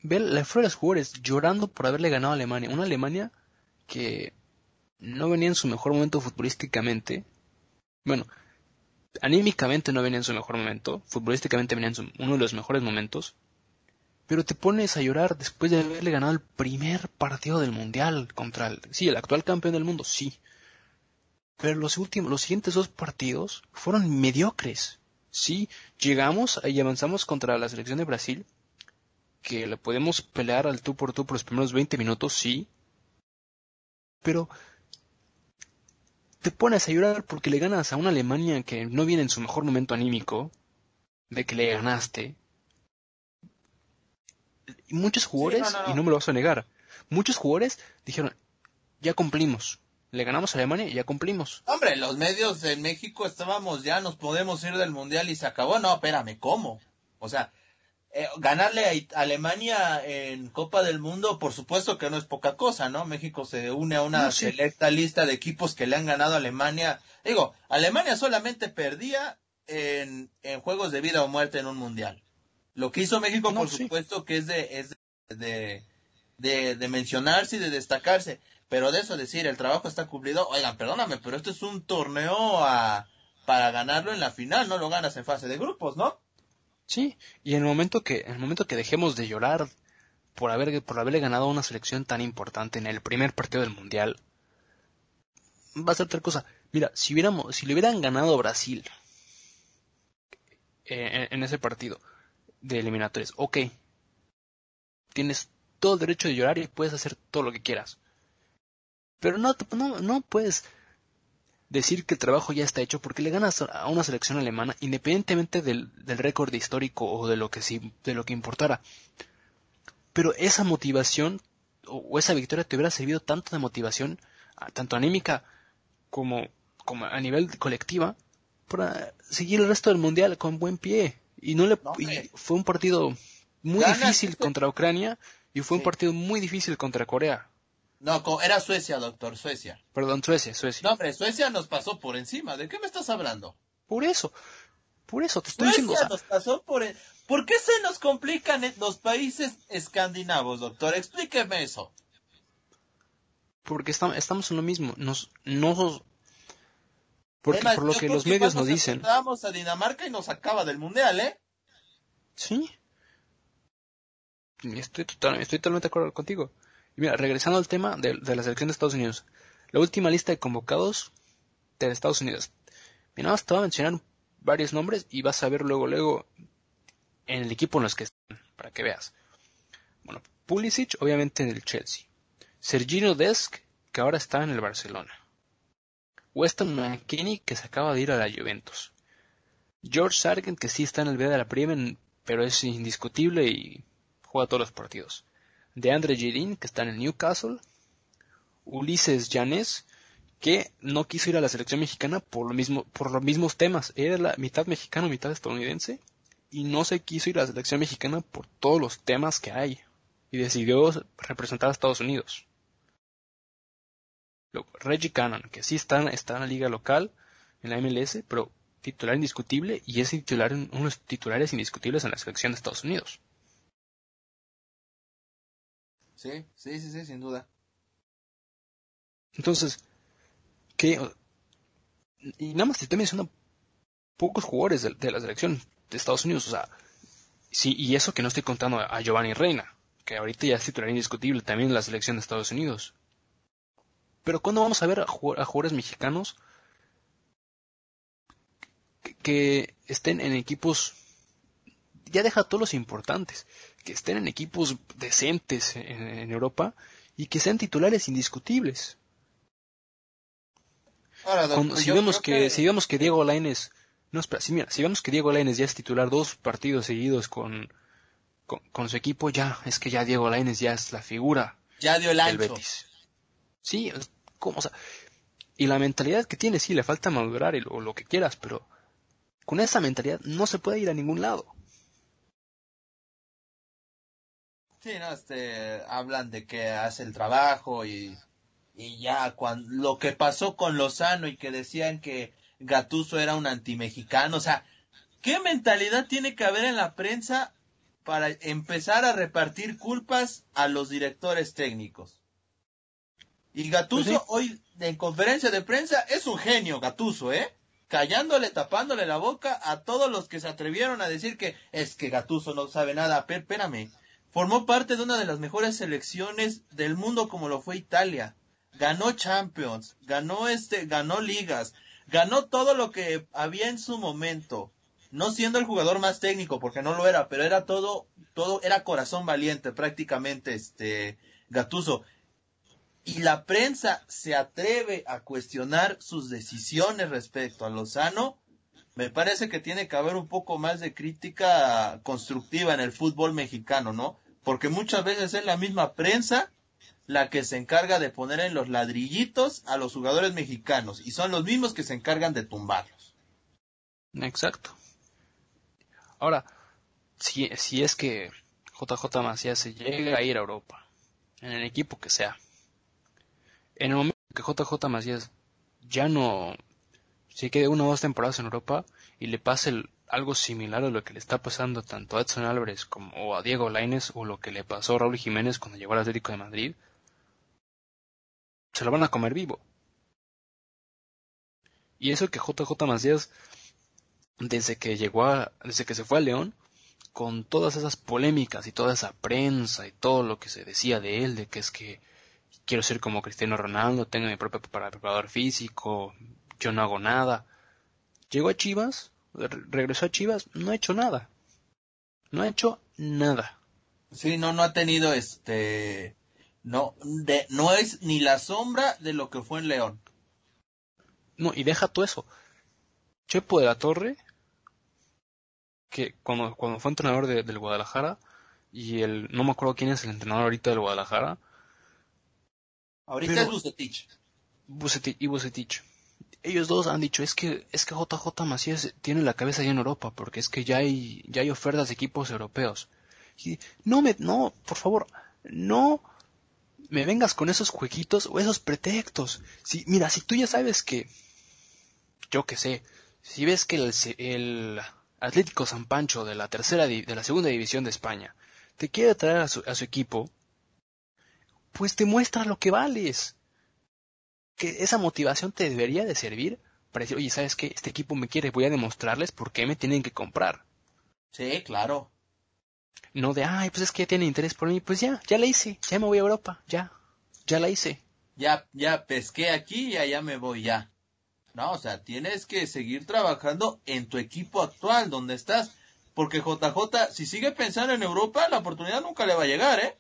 Ve la fuera de los jugadores llorando por haberle ganado a Alemania. Una Alemania que no venía en su mejor momento futbolísticamente. Bueno, anímicamente no venía en su mejor momento, futbolísticamente venía en uno de los mejores momentos. Pero te pones a llorar después de haberle ganado el primer partido del mundial contra el, sí, el actual campeón del mundo, sí. Pero los últimos, los siguientes dos partidos fueron mediocres. Sí, llegamos y avanzamos contra la selección de Brasil, que le podemos pelear al tú por tú por los primeros 20 minutos, sí. Pero te pones a llorar porque le ganas a una Alemania que no viene en su mejor momento anímico, de que le ganaste. Y muchos jugadores, y no me lo vas a negar, muchos jugadores dijeron, ya cumplimos, le ganamos a Alemania y ya cumplimos. Hombre, los medios en México estábamos ya, nos podemos ir del Mundial y se acabó. No, espérame, ¿cómo? O sea, eh, ganarle a Alemania en Copa del Mundo, por supuesto que no es poca cosa, ¿no? México se une a una selecta lista de equipos que le han ganado a Alemania. Digo, Alemania solamente perdía en, en juegos de vida o muerte en un mundial. Lo que hizo México, por supuesto, que es de, es de, de, de, mencionarse y de destacarse. Pero de eso decir, el trabajo está cumplido. Oigan, perdóname, pero esto es un torneo a, para ganarlo en la final, no lo ganas en fase de grupos, ¿no? Sí, y en el momento que, en el momento que dejemos de llorar por haber, por haberle ganado a una selección tan importante en el primer partido del mundial, va a ser otra cosa. Mira, si hubiéramos, si le hubieran ganado Brasil eh, en, ese partido de eliminatorios, ok, tienes todo el derecho de llorar y puedes hacer todo lo que quieras. Pero no, no, no puedes decir que el trabajo ya está hecho porque le ganas a una selección alemana independientemente del, récord histórico o de lo que de lo que importara. Pero esa motivación o, esa victoria te hubiera servido tanto de motivación, tanto anímica como, como a nivel colectiva, para seguir el resto del mundial con buen pie. Y no le fue un partido muy difícil contra Ucrania y fue un partido muy difícil contra Corea. No, era Suecia, doctor, Suecia. Perdón, Suecia, Suecia. No, hombre, Suecia nos pasó por encima. ¿De qué me estás hablando? Por eso. Por eso te estoy diciendo. nos pasó por. E-, ¿Por qué se nos complican los países escandinavos, doctor? Explíqueme eso. Porque estamos en lo mismo. Nos, porque por lo que los medios nos dicen. Vamos a Dinamarca y nos acaba del mundial, ¿eh? Sí. Estoy, total, estoy totalmente de acuerdo contigo. Regresando al tema de, la selección de Estados Unidos. La última lista de convocados de Estados Unidos. Mira, nada te voy a mencionar varios nombres y vas a ver luego, luego en el equipo en los que están, para que veas. Bueno, Pulisic, obviamente en el Chelsea. Sergino Desk, que ahora está en el Barcelona. Weston McKinney, que se acaba de ir a la Juventus. George Sargent, que sí está en el B de la Premier, pero es indiscutible y juega todos los partidos de Andre Girin, que está en el Newcastle, Ulises Llanes, que no quiso ir a la selección mexicana por, lo mismo, por los mismos temas. Era la mitad mexicano, mitad estadounidense, y no se quiso ir a la selección mexicana por todos los temas que hay. Y decidió representar a Estados Unidos. Reggie Cannon, que sí está, está en la liga local, en la MLS, pero titular indiscutible y es titular, uno de los titulares indiscutibles en la selección de Estados Unidos. Sí, sí, sí, sí, sin duda. Entonces, ¿qué? Y nada más te estoy mencionando pocos jugadores de, la selección de Estados Unidos, o sea, sí, y eso que no estoy contando a Giovanni Reina, que ahorita ya es titular indiscutible también en la selección de Estados Unidos. Pero ¿cuándo vamos a ver a, jugadores mexicanos que estén en equipos ya deja a todos los importantes, que estén en equipos decentes en, Europa y que sean titulares indiscutibles. si vemos que, si vemos que Diego Lainez no espera, si, mira, si vemos que Diego Lainez ya es titular dos partidos seguidos con, con, su equipo, ya es que ya Diego Lainez ya es la figura ya dio el del Betis. Sí, como, o sea, y la mentalidad que tiene, sí, le falta madurar o lo que quieras, pero con esa mentalidad no se puede ir a ningún lado. Sí, no, este, hablan de que hace el trabajo y, y ya, cuando, lo que pasó con Lozano y que decían que Gatuso era un antimexicano, o sea, ¿qué mentalidad tiene que haber en la prensa para empezar a repartir culpas a los directores técnicos? Y Gatuso pues hoy en conferencia de prensa es un genio, Gatuso, ¿eh? Callándole, tapándole la boca a todos los que se atrevieron a decir que es que Gatuso no sabe nada. Pero, espérame, Formó parte de una de las mejores selecciones del mundo como lo fue Italia. Ganó Champions, ganó este, ganó ligas, ganó todo lo que había en su momento. No siendo el jugador más técnico, porque no lo era, pero era todo, todo, era corazón valiente prácticamente, este, Gatuso. Y la prensa se atreve a cuestionar sus decisiones respecto a Lozano, me parece que tiene que haber un poco más de crítica constructiva en el fútbol mexicano, ¿no? Porque muchas veces es la misma prensa la que se encarga de poner en los ladrillitos a los jugadores mexicanos y son los mismos que se encargan de tumbarlos. Exacto. Ahora, si, si es que JJ Macías se llega a ir a Europa, en el equipo que sea, en el momento que JJ Macías ya no se quede una o dos temporadas en Europa y le pase algo similar a lo que le está pasando tanto a Edson Álvarez como a Diego Lainez o lo que le pasó a Raúl Jiménez cuando llegó al Atlético de Madrid, se lo van a comer vivo. Y eso que JJ Macías, desde que llegó a, desde que se fue a León, con todas esas polémicas y toda esa prensa y todo lo que se decía de él, de que es que quiero ser como Cristiano Ronaldo, tengo mi propio preparador físico, yo no hago nada. Llegó a Chivas, regresó a Chivas, no ha hecho nada. No ha hecho nada. Sí, no, no ha tenido este, no, de, no es ni la sombra de lo que fue en León. No, y deja todo eso. Chepo de la Torre, que cuando, cuando fue entrenador del Guadalajara, y el, no me acuerdo quién es el entrenador ahorita del Guadalajara. Ahorita es Bucetich. Bucetich y Bucetich ellos dos han dicho es que es que JJ Macías tiene la cabeza ya en Europa porque es que ya hay ya hay ofertas de equipos europeos. Y no me no por favor no me vengas con esos jueguitos o esos pretextos. Si mira si tú ya sabes que yo que sé si ves que el, el Atlético San Pancho de la tercera de la segunda división de España te quiere traer a su, a su equipo pues te muestra lo que vales que esa motivación te debería de servir para decir, oye, ¿sabes qué? Este equipo me quiere, voy a demostrarles por qué me tienen que comprar. Sí, claro. No de, ay, pues es que tiene interés por mí, pues ya, ya la hice, ya me voy a Europa, ya, ya la hice. Ya, ya pesqué aquí y allá me voy ya. No, o sea, tienes que seguir trabajando en tu equipo actual, donde estás. Porque JJ, si sigue pensando en Europa, la oportunidad nunca le va a llegar, ¿eh?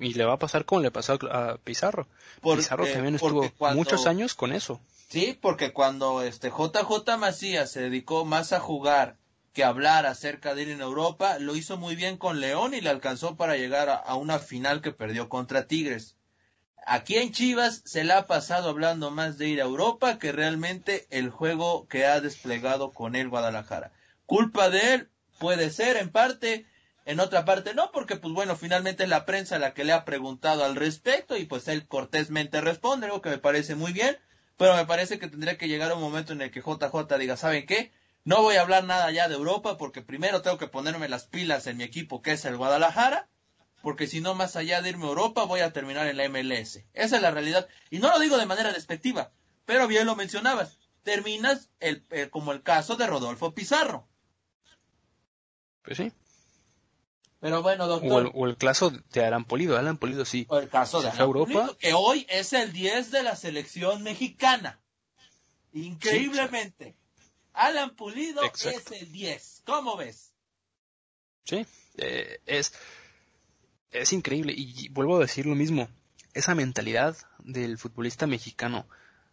Y le va a pasar como le pasó a Pizarro. Pizarro también estuvo muchos años con eso. Sí, porque cuando este JJ Macías se dedicó más a jugar que a hablar acerca de ir en Europa, lo hizo muy bien con León y le alcanzó para llegar a, una final que perdió contra Tigres. Aquí en Chivas se le ha pasado hablando más de ir a Europa que realmente el juego que ha desplegado con él Guadalajara. Culpa de él puede ser en parte, en otra parte no, porque pues bueno, finalmente es la prensa la que le ha preguntado al respecto y pues él cortésmente responde, algo que me parece muy bien, pero me parece que tendría que llegar un momento en el que JJ diga, ¿saben qué? No voy a hablar nada ya de Europa porque primero tengo que ponerme las pilas en mi equipo que es el Guadalajara, porque si no más allá de irme a Europa voy a terminar en la MLS. Esa es la realidad. Y no lo digo de manera despectiva, pero bien lo mencionabas. Terminas el, eh, como el caso de Rodolfo Pizarro. Pues sí. Pero bueno, doctor. O el, caso de Alan Polido. Alan Polido sí. O el caso de Alan Europa. que hoy es el 10 de la selección mexicana. Increíblemente. Alan Pulido es el 10. ¿Cómo ves? Sí, eh, es, es increíble. Y vuelvo a decir lo mismo. Esa mentalidad del futbolista mexicano,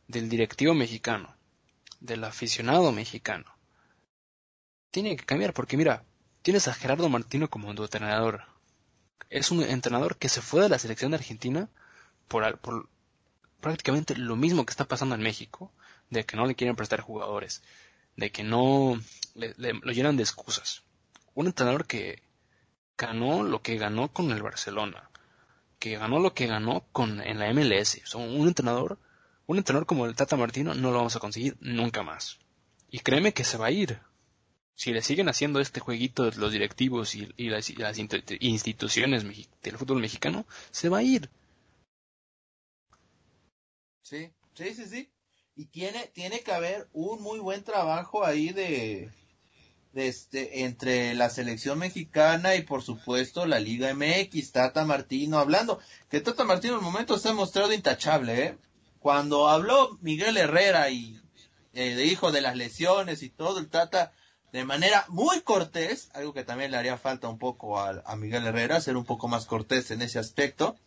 del directivo mexicano, del aficionado mexicano, tiene que cambiar porque mira, Tienes a Gerardo Martino como entrenador. Es un entrenador que se fue de la selección de Argentina por, por prácticamente lo mismo que está pasando en México, de que no le quieren prestar jugadores, de que no lo llenan de excusas. Un entrenador que ganó lo que ganó con el Barcelona, que ganó lo que ganó con en la MLS. un entrenador, un entrenador como el Tata Martino no lo vamos a conseguir nunca más. Y créeme que se va a ir, si le siguen haciendo este jueguito los directivos y, las, instituciones del fútbol mexicano, se va a ir. Sí, sí, sí, sí. Y tiene, tiene que haber un muy buen trabajo ahí de, de este, entre la selección mexicana y por supuesto la Liga MX, Tata Martino hablando, que Tata Martino en el momento se ha mostrado intachable, ¿eh? Cuando habló Miguel Herrera y eh, dijo de las lesiones y todo, el Tata de manera muy cortés, algo que también le haría falta un poco a, Miguel Herrera, ser un poco más cortés en ese aspecto.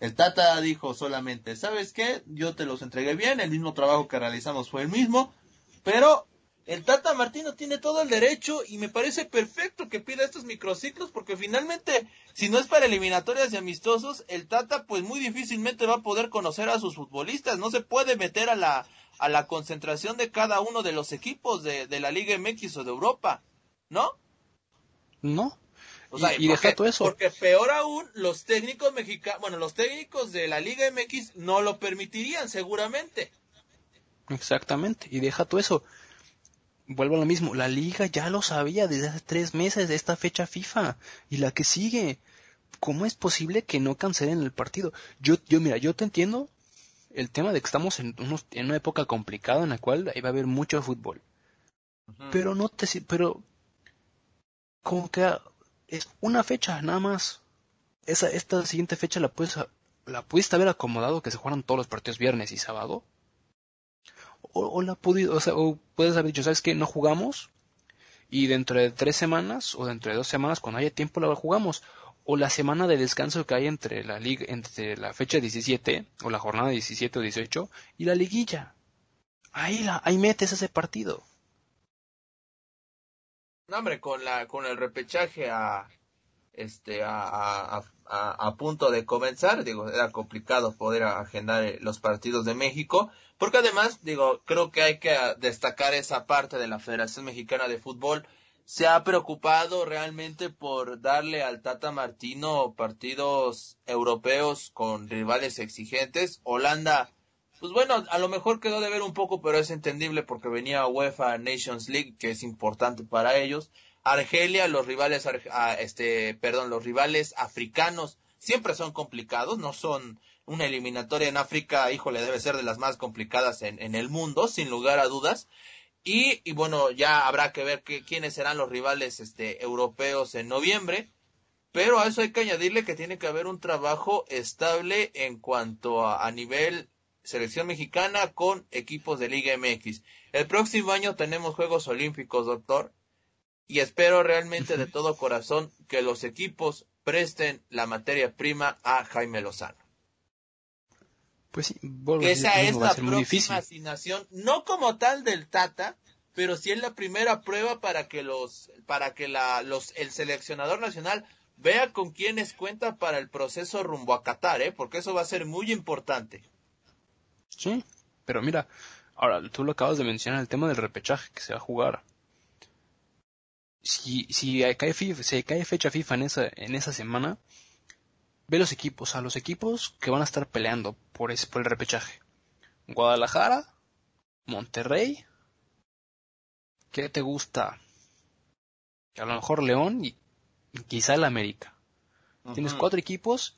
El Tata dijo solamente, ¿sabes qué? Yo te los entregué bien, el mismo trabajo que realizamos fue el mismo, pero el Tata Martino tiene todo el derecho y me parece perfecto que pida estos microciclos porque finalmente, si no es para eliminatorias y amistosos, el Tata pues muy difícilmente va a poder conocer a sus futbolistas. No se puede meter a la, a la concentración de cada uno de los equipos de, de la Liga MX o de Europa, ¿no? No. O sea, y, deja todo eso. Porque peor aún, los técnicos mexicanos, bueno, los técnicos de la Liga MX no lo permitirían seguramente. Exactamente, y deja todo eso vuelvo a lo mismo, la liga ya lo sabía desde hace tres meses de esta fecha FIFA y la que sigue. ¿Cómo es posible que no cancelen el partido? Yo, yo mira, yo te entiendo el tema de que estamos en, unos, en una época complicada en la cual va a haber mucho fútbol. Pero no te, pero como que es una fecha nada más. Esa, esta siguiente fecha la puedes, la pudiste haber acomodado que se jugaran todos los partidos viernes y sábado o, la podido, o, sea, o puedes haber dicho, ¿sabes qué? No jugamos y dentro de tres semanas o dentro de dos semanas, cuando haya tiempo, la jugamos. O la semana de descanso que hay entre la liga, entre la fecha 17 o la jornada 17 o 18 y la liguilla. Ahí la, ahí metes ese partido. No, hombre, con la, con el repechaje a, este, a, a, a, punto de comenzar, digo, era complicado poder agendar eh, los partidos de México, porque además, digo, creo que hay que destacar esa parte de la Federación Mexicana de Fútbol, se ha preocupado realmente por darle al Tata Martino partidos europeos con rivales exigentes. Holanda, pues bueno, a lo mejor quedó de ver un poco, pero es entendible porque venía UEFA Nations League, que es importante para ellos. Argelia, los rivales, ah, este, perdón, los rivales africanos siempre son complicados, no son una eliminatoria en África, híjole, debe ser de las más complicadas en, en el mundo, sin lugar a dudas. Y, y bueno, ya habrá que ver que, quiénes serán los rivales este, europeos en noviembre. Pero a eso hay que añadirle que tiene que haber un trabajo estable en cuanto a, a nivel selección mexicana con equipos de Liga MX. El próximo año tenemos Juegos Olímpicos, doctor, y espero realmente de todo corazón que los equipos presten la materia prima a Jaime Lozano. Pues sí, que esa es la próxima asignación, no como tal del Tata, pero sí es la primera prueba para que los, para que la, los, el seleccionador nacional vea con quiénes cuenta para el proceso rumbo a Qatar, ¿eh? porque eso va a ser muy importante. Sí, pero mira, ahora tú lo acabas de mencionar, el tema del repechaje que se va a jugar si, si, cae, si cae fecha FIFA en esa, en esa semana, ve los equipos, a los equipos que van a estar peleando por, ese, por el repechaje. Guadalajara, Monterrey, ¿qué te gusta? A lo mejor León y, quizá el América. Tienes cuatro equipos,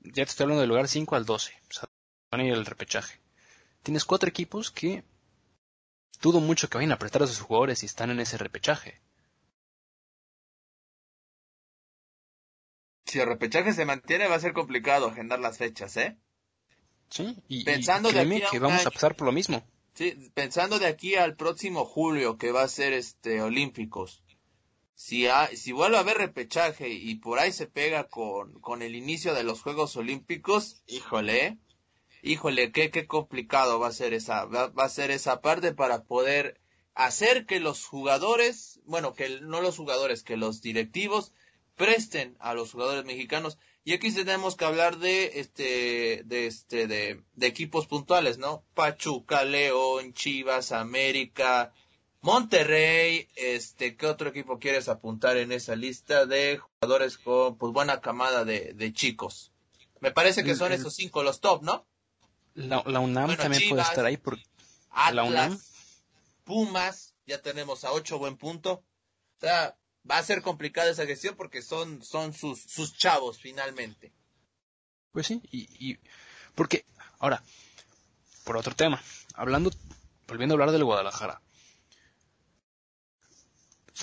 ya te estoy hablando del lugar 5 al 12, o sea, van a ir al repechaje. Tienes cuatro equipos que dudo mucho que vayan a apretar a sus jugadores si están en ese repechaje. si el repechaje se mantiene, va a ser complicado agendar las fechas, ¿eh? Sí, y, pensando de aquí que vamos a pasar por lo mismo. Sí, pensando de aquí al próximo julio, que va a ser este Olímpicos. Si, si vuelve a haber repechaje y por ahí se pega con, con el inicio de los Juegos Olímpicos, híjole, híjole, qué, qué complicado va a ser esa, va, va a ser esa parte para poder hacer que los jugadores, bueno, que no los jugadores, que los directivos presten a los jugadores mexicanos. Y aquí tenemos que hablar de este, de este, de, equipos puntuales, ¿no? Pachuca, León, Chivas, América, Monterrey, este, ¿qué otro equipo quieres apuntar en esa lista de jugadores con, pues, buena camada de, de chicos? Me parece que son esos cinco los top, ¿no? La, UNAM también puede estar ahí por la UNAM. Pumas, ya tenemos a ocho buen punto. O sea, va a ser complicada esa gestión porque son, son sus, sus chavos finalmente. Pues sí, y, y porque, ahora, por otro tema, hablando, volviendo a hablar del Guadalajara.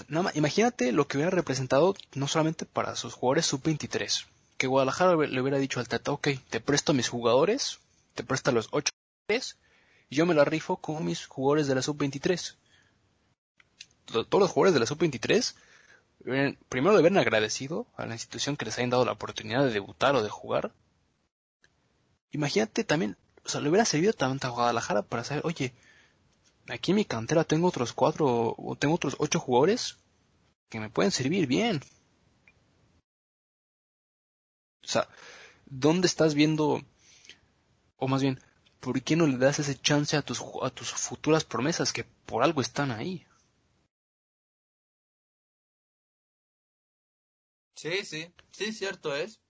Nada imagínate lo que hubiera representado no solamente para sus jugadores sub-23, que Guadalajara le hubiera dicho al Tata, ok, te presto mis jugadores, te presto los 8 y yo me la rifo con mis jugadores de la sub-23. Todos los jugadores de la sub-23 primero deben agradecido a la institución que les hayan dado la oportunidad de debutar o de jugar. Imagínate también, o sea, le hubiera servido tanto a Guadalajara para saber, oye, aquí en mi cantera tengo otros cuatro, o tengo otros ocho jugadores que me pueden servir bien. O sea, ¿dónde estás viendo, o más bien, ¿por qué no le das ese chance a tus, a tus futuras promesas que por algo están ahí? Sí, sí, sí, cierto es.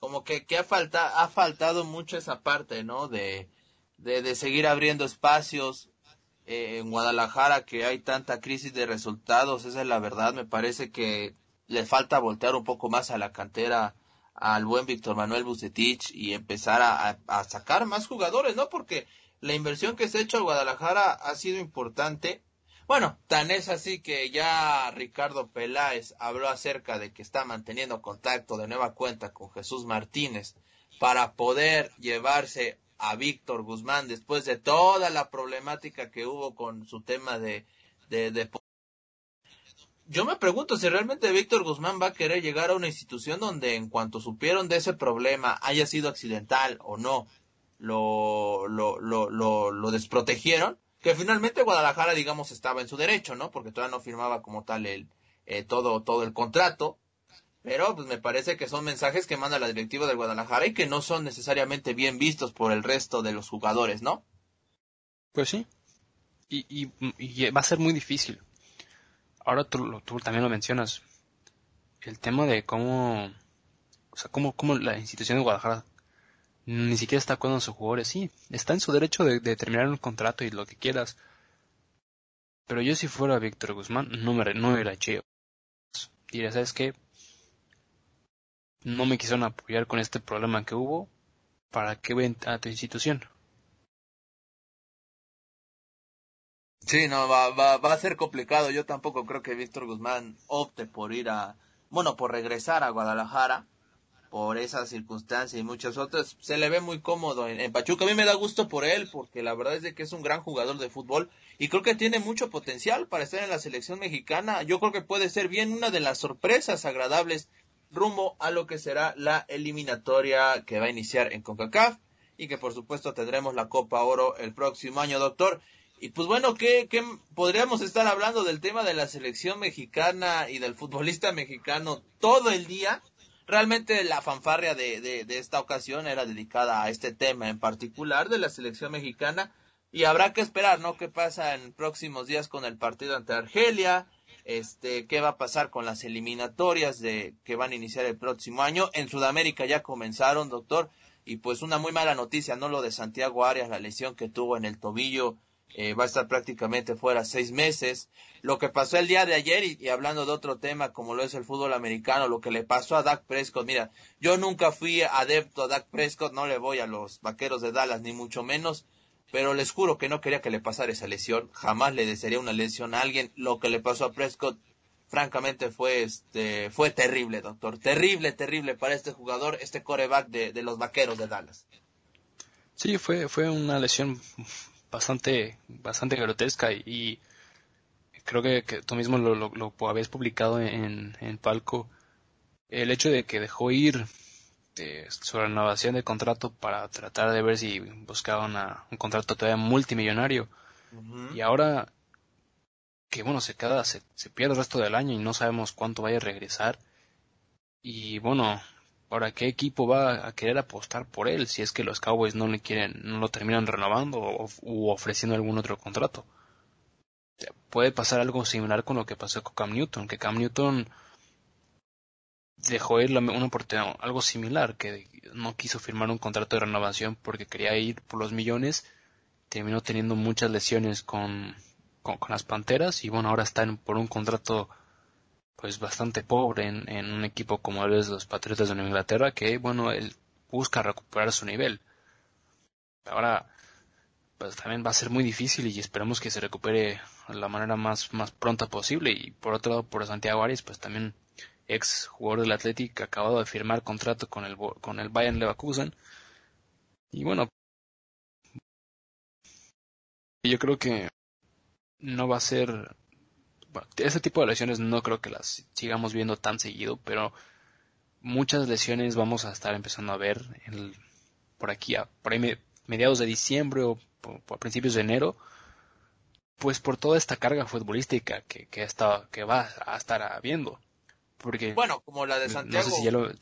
Como que, que ha, falta, ha faltado mucho esa parte, ¿no? De, de, de seguir abriendo espacios eh, en Guadalajara, que hay tanta crisis de resultados, esa es la verdad. Me parece que le falta voltear un poco más a la cantera al buen Víctor Manuel Bucetich y empezar a, a, sacar más jugadores, ¿no? Porque la inversión que se ha hecho a Guadalajara ha sido importante. Bueno, tan es así que ya Ricardo Peláez habló acerca de que está manteniendo contacto de nueva cuenta con Jesús Martínez para poder llevarse a Víctor Guzmán después de toda la problemática que hubo con su tema de, de, de yo me pregunto si realmente Víctor Guzmán va a querer llegar a una institución donde en cuanto supieron de ese problema, haya sido accidental o no, lo, lo, lo, lo, lo desprotegieron, que finalmente Guadalajara, digamos, estaba en su derecho, ¿no? Porque todavía no firmaba como tal el, eh, todo, todo el contrato. Pero pues me parece que son mensajes que manda la directiva del Guadalajara y que no son necesariamente bien vistos por el resto de los jugadores, ¿no? Pues sí. Y, y, y va a ser muy difícil ahora tú, tú, también lo mencionas, el tema de cómo, o sea, cómo, cómo la institución de Guadalajara ni siquiera está con sus jugadores. Sí, está en su derecho de, terminar un contrato y lo que quieras. Pero yo si fuera Víctor Guzmán, no me, no me eché. Diría, ¿sabes qué? No me quisieron apoyar con este problema que hubo. ¿Para qué ven a tu institución? Sí, no, va, va, va a ser complicado. Yo tampoco creo que Víctor Guzmán opte por ir a, bueno, por regresar a Guadalajara por esa circunstancia y muchas otras. Se le ve muy cómodo en, Pachuca. A mí me da gusto por él porque la verdad es de que es un gran jugador de fútbol y creo que tiene mucho potencial para estar en la selección mexicana. Yo creo que puede ser bien una de las sorpresas agradables rumbo a lo que será la eliminatoria que va a iniciar en CONCACAF y que por supuesto tendremos la Copa Oro el próximo año, doctor. Y pues bueno, ¿qué, ¿qué, podríamos estar hablando del tema de la selección mexicana y del futbolista mexicano todo el día? Realmente la fanfarria de, de, esta ocasión era dedicada a este tema en particular de la selección mexicana y habrá que esperar, ¿no? ¿Qué pasa en próximos días con el partido ante Argelia? Este, ¿qué va a pasar con las eliminatorias de que van a iniciar el próximo año? En Sudamérica ya comenzaron, doctor, y pues una muy mala noticia, ¿no? Lo de Santiago Arias, la lesión que tuvo en el tobillo eh, va a estar prácticamente fuera seis meses. Lo que pasó el día de ayer, y, hablando de otro tema como lo es el fútbol americano, lo que le pasó a Dak Prescott, mira, yo nunca fui adepto a Dak Prescott, no le voy a los vaqueros de Dallas, ni mucho menos, pero les juro que no quería que le pasara esa lesión, jamás le desearía una lesión a alguien. Lo que le pasó a Prescott, francamente, fue, este, fue terrible, doctor, terrible, terrible para este jugador, este coreback de, de los vaqueros de Dallas. Sí, fue, fue una lesión bastante, bastante grotesca y, creo que, tú mismo lo, lo, habías publicado en, en Palco, el hecho de que dejó ir eh, su renovación de contrato para tratar de ver si buscaba un contrato todavía multimillonario. Y ahora que bueno se queda se, se, pierde el resto del año y no sabemos cuánto vaya a regresar. Y bueno Ahora, ¿qué equipo va a querer apostar por él si es que los Cowboys no le quieren, no lo terminan renovando o, ofreciendo algún otro contrato? Puede pasar algo similar con lo que pasó con Cam Newton, que Cam Newton dejó ir una oportunidad, algo similar, que no quiso firmar un contrato de renovación porque quería ir por los millones, terminó teniendo muchas lesiones con, con, las Panteras y bueno, ahora está por un contrato pues bastante pobre en, en un equipo como el de los Patriotas de Inglaterra que bueno él busca recuperar su nivel. Ahora pues también va a ser muy difícil y esperemos que se recupere de la manera más más pronta posible. Y por otro lado por Santiago Arias pues también ex jugador del Athletic acabado de firmar contrato con el con el Bayern Leverkusen. Y bueno yo creo que no va a ser ese tipo de lesiones no creo que las sigamos viendo tan seguido, pero muchas lesiones vamos a estar empezando a ver por aquí, a, por mediados de diciembre o a principios de enero, pues por toda esta carga futbolística que, que, está, que va a estar habiendo. Porque, bueno, como la de Santiago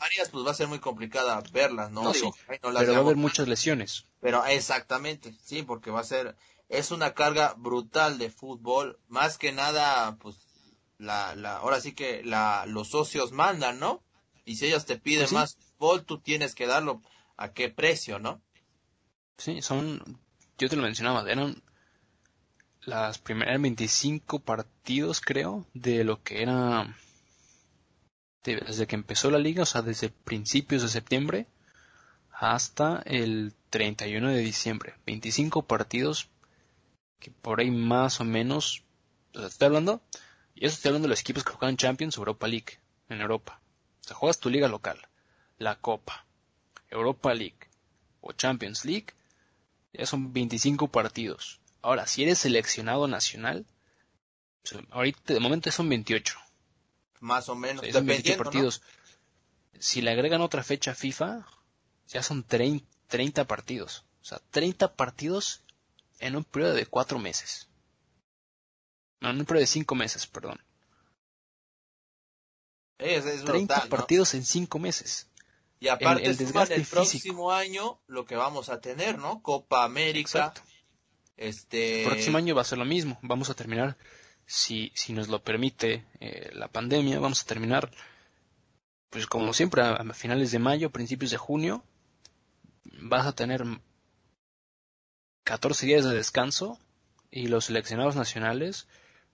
Arias, pues va a ser muy complicada verlas, ¿no? pero va a haber muchas lesiones. Pero exactamente, sí, porque va a ser, es una carga brutal de fútbol, más que nada, pues, la, la, ahora sí que la, los socios mandan, ¿no? Y si ellos te piden pues más fútbol, tú tienes que darlo a qué precio, ¿no? Sí, son, yo te lo mencionaba, eran las primeras 25 partidos, creo, de lo que era desde que empezó la liga, o sea, desde principios de septiembre hasta el 31 de diciembre. 25 partidos que por ahí más o menos, o sea, estoy hablando, y eso estoy hablando de los equipos que juegan Champions Europa League en Europa. O sea, juegas tu liga local, la Copa, Europa League o Champions League, ya son 25 partidos. Ahora, si eres seleccionado nacional, ahorita de momento son 28. Más o menos. son 28 partidos. Si le agregan otra fecha FIFA, ya son 30 partidos. O sea, 30 partidos en un periodo de 4 meses. No, en un periodo de 5 meses, perdón. Es, es 30 partidos en 5 meses. Y aparte, el, desgaste el próximo año lo que vamos a tener, ¿no? Copa América. Este... El próximo año va a ser lo mismo. Vamos a terminar, si, si nos lo permite eh, la pandemia, vamos a terminar, pues como siempre, a, finales de mayo, principios de junio. Vas a tener 14 días de descanso y los seleccionados nacionales,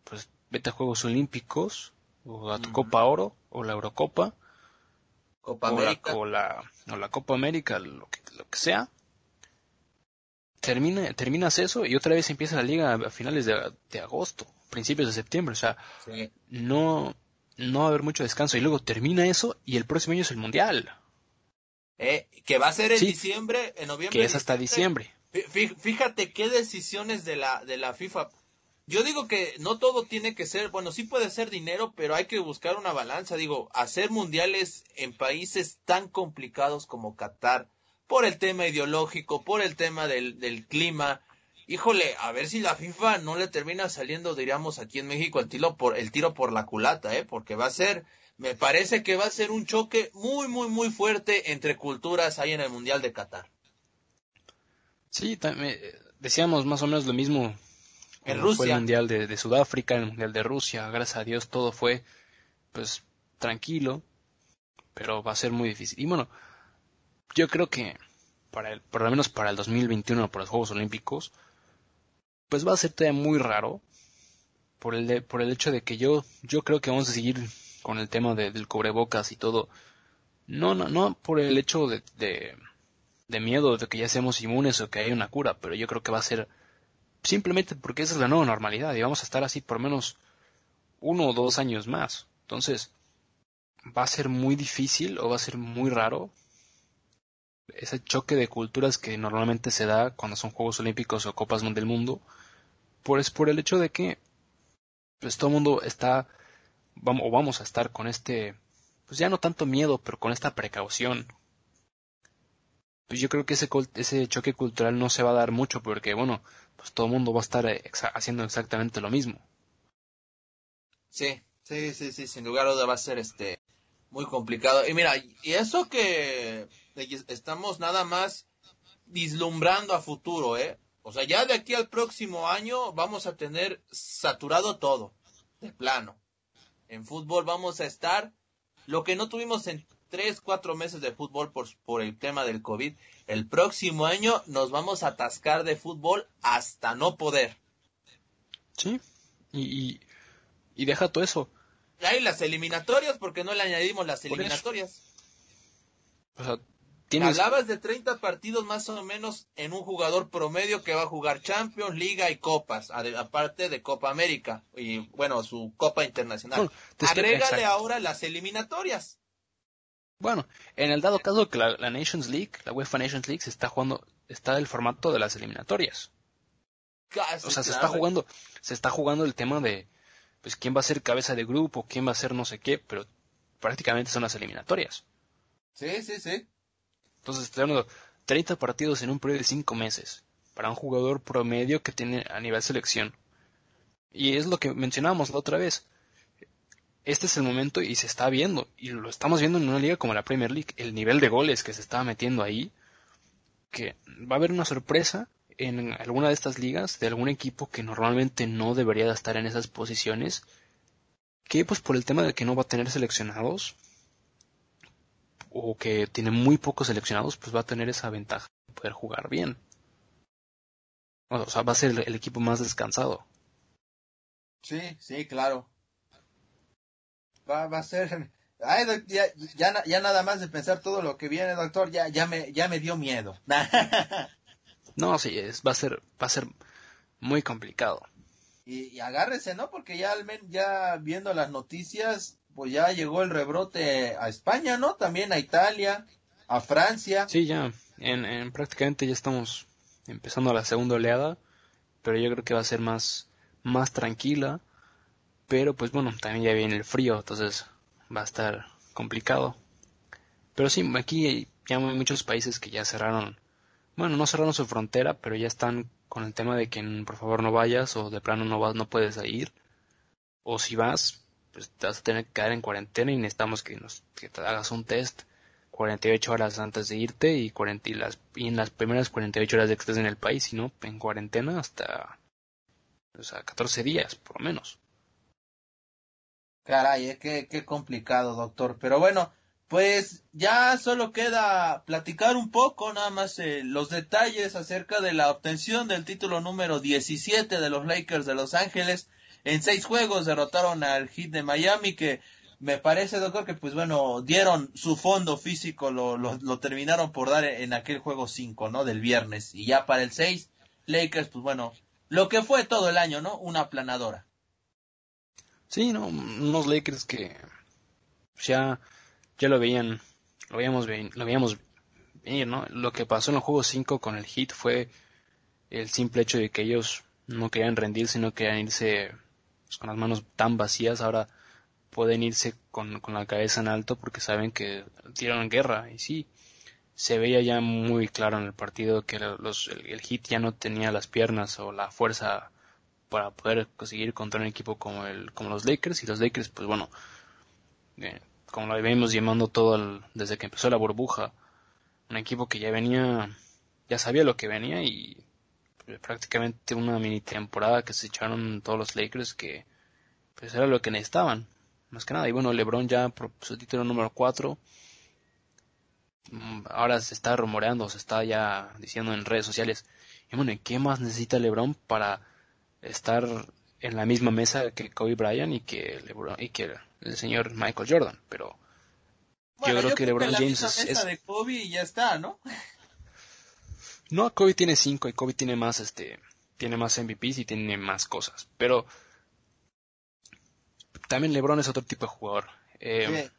pues vete a Juegos Olímpicos o a tu Copa Oro o la Eurocopa. Copa América. o, la, o la Copa América, lo que, lo que sea termina, terminas eso y otra vez empieza la liga a finales de, agosto, principios de septiembre. O sea, no, no va a haber mucho descanso. Y luego termina eso y el próximo año es el mundial. Eh, que va a ser en diciembre, en noviembre. Que es hasta diciembre. Fíjate qué decisiones de la, de la FIFA. Yo digo que no todo tiene que ser, bueno, sí puede ser dinero, pero hay que buscar una balanza. Digo, hacer mundiales en países tan complicados como Qatar, por el tema ideológico, por el tema del, del clima. Híjole, a ver si la FIFA no le termina saliendo, diríamos aquí en México, el tiro por, el tiro por la culata, ¿eh? Porque va a ser, me parece que va a ser un choque muy, muy, muy fuerte entre culturas ahí en el Mundial de Qatar. Sí, decíamos más o menos lo mismo. En Rusia. Fue el Mundial de, de, Sudáfrica, el Mundial de Rusia. Gracias a Dios todo fue, pues, tranquilo. Pero va a ser muy difícil. Y bueno, yo creo que para el, por lo menos para el 2021, para los Juegos Olímpicos, pues va a ser todavía muy raro por el, por el hecho de que yo, yo creo que vamos a seguir con el tema del cubrebocas y todo. No, no, no por el hecho de, de, de miedo de que ya seamos inmunes o que haya una cura, pero yo creo que va a ser simplemente porque esa es la nueva normalidad y vamos a estar así por menos uno o dos años más. Entonces, va a ser muy difícil o va a ser muy raro ese choque de culturas que normalmente se da cuando son Juegos Olímpicos o Copas del Mundo, pues por el hecho de que pues todo el mundo está vamos, o vamos a estar con este pues ya no tanto miedo, pero con esta precaución. Pues yo creo que ese, ese choque cultural no se va a dar mucho porque bueno, pues todo el mundo va a estar haciendo exactamente lo mismo. Sí, sí, sí, sí, sin lugar a duda va a ser este muy complicado. Y mira, y eso que estamos nada más vislumbrando a futuro, ¿eh? O sea, ya de aquí al próximo año vamos a tener saturado todo, de plano. En fútbol vamos a estar, lo que no tuvimos en tres, cuatro meses de fútbol por, por el tema del COVID, el próximo año nos vamos a atascar de fútbol hasta no poder. Sí, y, y, deja todo eso. Hay las eliminatorias, porque no le añadimos las eliminatorias. O sea, Hablabas de 30 partidos más o menos en un jugador promedio que va a jugar Champions, Liga y Copas, aparte de Copa América y bueno, su Copa Internacional. Agrégale ahora las eliminatorias. Bueno, en el dado caso que la, Nations League, la UEFA Nations League se está jugando, está el formato de las eliminatorias. o sea, se está jugando, se está jugando el tema de, pues quién va a ser cabeza de grupo, quién va a ser no sé qué, pero prácticamente son las eliminatorias. Sí, sí, sí. Entonces, hablando 30 partidos en un periodo de 5 meses para un jugador promedio que tiene a nivel selección. Y es lo que mencionábamos la otra vez. Este es el momento y se está viendo. Y lo estamos viendo en una liga como la Premier League. El nivel de goles que se está metiendo ahí. Que va a haber una sorpresa en alguna de estas ligas de algún equipo que normalmente no debería de estar en esas posiciones. Que pues por el tema de que no va a tener seleccionados. O que tiene muy pocos seleccionados. Pues va a tener esa ventaja de poder jugar bien. O sea, va a ser el equipo más descansado. Sí, sí, claro. Va, va a ser... Ay, ya, ya, ya, nada más de pensar todo lo que viene, doctor, ya, ya, me, ya me dio miedo. no, sí, es, va, a ser, va a ser muy complicado. Y, y agárrese, ¿no? Porque ya, al ya viendo las noticias, pues ya llegó el rebrote a España, ¿no? También a Italia, a Francia. Sí, ya, en, en prácticamente ya estamos empezando la segunda oleada, pero yo creo que va a ser más más tranquila, pero pues bueno, también ya viene el frío, entonces va a estar complicado. Pero sí, aquí ya hay muchos países que ya cerraron, bueno, no cerraron su frontera, pero ya están con el tema de que por favor no vayas o de plano no vas, no puedes ir. O si vas, pues te vas a tener que quedar en cuarentena y necesitamos que, nos, que te hagas un test 48 horas antes de irte y, 40, y, las, y en las primeras 48 horas de que estés en el país, si no, en cuarentena hasta o sea, 14 días, por lo menos. Caray, eh, qué, complicado, doctor. Pero bueno, pues ya solo queda platicar un poco, nada más eh, los detalles acerca de la obtención del título número 17 de los Lakers de Los Ángeles. En seis juegos derrotaron al Heat de Miami, que me parece, doctor, que pues bueno, dieron su fondo físico, lo, lo, lo terminaron por dar en aquel juego 5, ¿no? Del viernes. Y ya para el 6, Lakers, pues bueno, lo que fue todo el año, ¿no? Una aplanadora. Sí, ¿no? Unos Lakers que ya, ya lo veían, lo veíamos, lo veíamos venir, ¿no? Lo que pasó en el juego 5 con el Heat fue el simple hecho de que ellos no querían rendirse, no querían irse pues, con las manos tan vacías, ahora pueden irse con, con la cabeza en alto porque saben que tiraron guerra, y sí, se veía ya muy claro en el partido que los, el, hit ya no tenía las piernas o la fuerza para poder conseguir contra un equipo como el como los Lakers. Y los Lakers pues bueno eh, como lo venimos llamando todo desde que empezó la burbuja un equipo que ya venía ya sabía lo que venía y prácticamente una mini temporada que se echaron todos los Lakers que pues era lo que necesitaban más que nada. Y bueno LeBron ya por su título número 4 Mm, ahora se está rumoreando, se está ya diciendo en redes sociales, y bueno, ¿qué más necesita LeBron para estar en la misma mesa que Kobe Bryant y que LeBron y que el señor Michael Jordan? Pero yo creo que LeBron James es, de Kobe y ya está, ¿no? No, Kobe tiene cinco y Kobe tiene más, este, tiene más MVPs y tiene más cosas, pero también LeBron es otro tipo de jugador. Eh,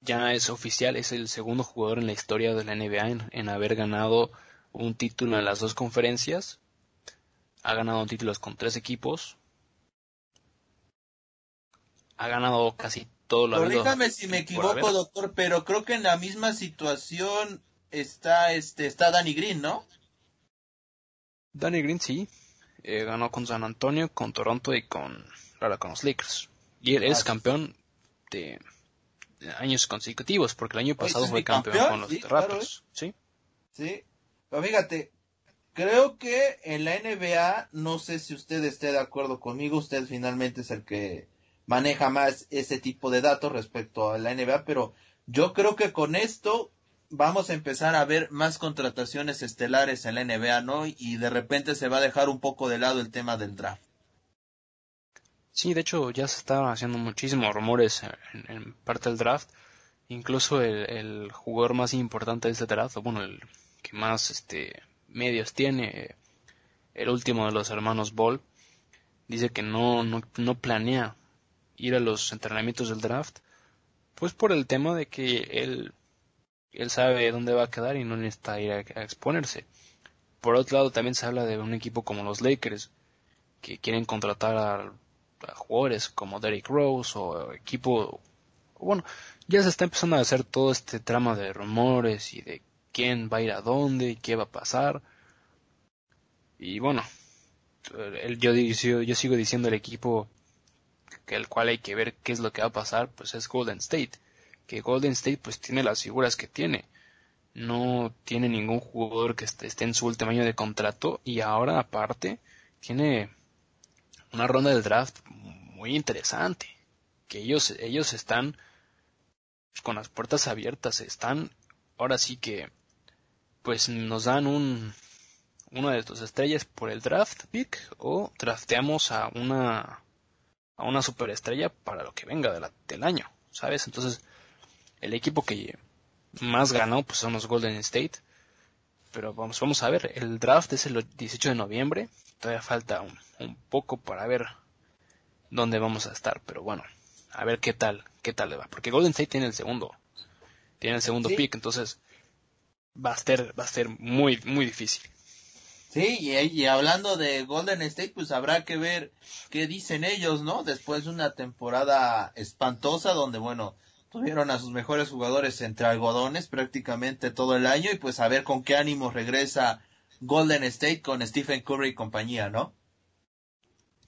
ya es oficial, es el segundo jugador en la historia de la NBA en, haber ganado un título en las dos conferencias. Ha ganado títulos con tres equipos. Ha ganado casi todo lo Corríjame si me equivoco, doctor, pero creo que en la misma situación está este está Danny Green, ¿no? Danny Green sí. Eh, ganó con San Antonio, con Toronto y con, ahora con los Lakers. Y él es campeón de años consecutivos, porque el año pasado fue campeón, con los Raptors, ¿sí? Sí, pero fíjate, creo que en la NBA, no sé si usted esté de acuerdo conmigo, usted finalmente es el que maneja más ese tipo de datos respecto a la NBA, pero yo creo que con esto vamos a empezar a ver más contrataciones estelares en la NBA, ¿no? Y de repente se va a dejar un poco de lado el tema del draft. Sí, de hecho ya se estaban haciendo muchísimos rumores en, parte del draft. Incluso el, jugador más importante de este draft, bueno, el que más este, medios tiene, el último de los hermanos Ball, dice que no, no, no planea ir a los entrenamientos del draft, pues por el tema de que él, él sabe dónde va a quedar y no necesita ir a, a exponerse. Por otro lado, también se habla de un equipo como los Lakers, que quieren contratar al jugadores como Derrick Rose o equipo, bueno, ya se está empezando a hacer todo este trama de rumores y de quién va a ir a dónde qué va a pasar. Y bueno, yo, sigo diciendo el equipo que el cual hay que ver qué es lo que va a pasar, pues es Golden State. Que Golden State pues tiene las figuras que tiene. No tiene ningún jugador que esté, esté en su último año de contrato y ahora aparte tiene una ronda del draft muy interesante. Que ellos, ellos están con las puertas abiertas, están ahora sí que pues nos dan un una de tus estrellas por el draft pick o drafteamos a una a una superestrella para lo que venga de del año, ¿sabes? Entonces, el equipo que más ganó pues son los Golden State. Pero vamos, vamos a ver, el draft es el 18 de noviembre, todavía falta un, un poco para ver dónde vamos a estar, pero bueno, a ver qué tal, qué tal le va, porque Golden State tiene el segundo, tiene el segundo pick, entonces va a ser, va a ser muy, muy difícil. Sí, y, hablando de Golden State, pues habrá que ver qué dicen ellos, ¿no? Después de una temporada espantosa donde, bueno, tuvieron a sus mejores jugadores entre algodones prácticamente todo el año y pues a ver con qué ánimo regresa Golden State con Stephen Curry y compañía, ¿no?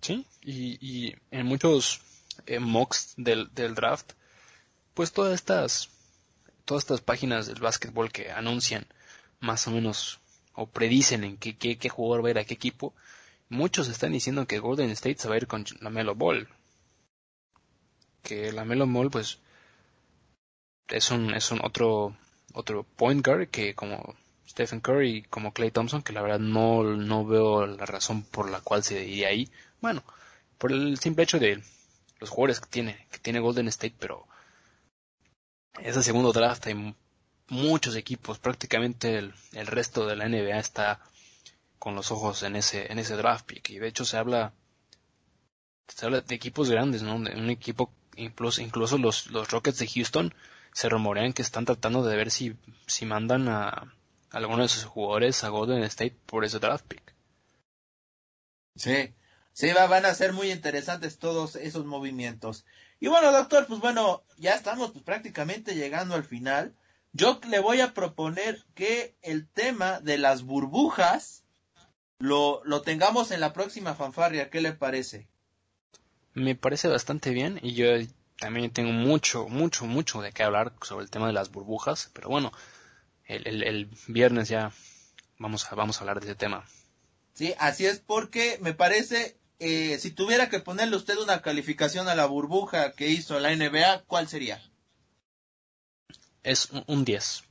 Sí, y, y en muchos eh, mocks del, del draft, pues todas estas, todas estas páginas del básquetbol que anuncian más o menos o predicen en qué, qué, jugador va a ir a qué equipo, muchos están diciendo que Golden State se va a ir con la Melo Ball. Que la Melo Ball, pues, es un, es un otro, otro point guard que como Stephen Curry como Clay Thompson, que la verdad no, no veo la razón por la cual se iría ahí. Bueno, por el simple hecho de los jugadores que tiene, que tiene Golden State, pero ese segundo draft hay muchos equipos, prácticamente el, resto de la NBA está con los ojos en ese, en ese draft pick. Y de hecho se habla, se habla de equipos grandes, ¿no? De un equipo, incluso, incluso los, los Rockets de Houston se rumorean que están tratando de ver si, si mandan a, a alguno de sus jugadores a Golden State por ese draft pick. Sí, sí, va, van a ser muy interesantes todos esos movimientos. Y bueno, doctor, pues bueno, ya estamos pues, prácticamente llegando al final. Yo le voy a proponer que el tema de las burbujas lo, lo tengamos en la próxima fanfarria. ¿Qué le parece? Me parece bastante bien y yo también tengo mucho, mucho, mucho de qué hablar sobre el tema de las burbujas, pero bueno, el, el, viernes ya vamos a, vamos a hablar de ese tema. Sí, así es porque me parece, eh, si tuviera que ponerle usted una calificación a la burbuja que hizo la NBA, ¿cuál sería? es un 10.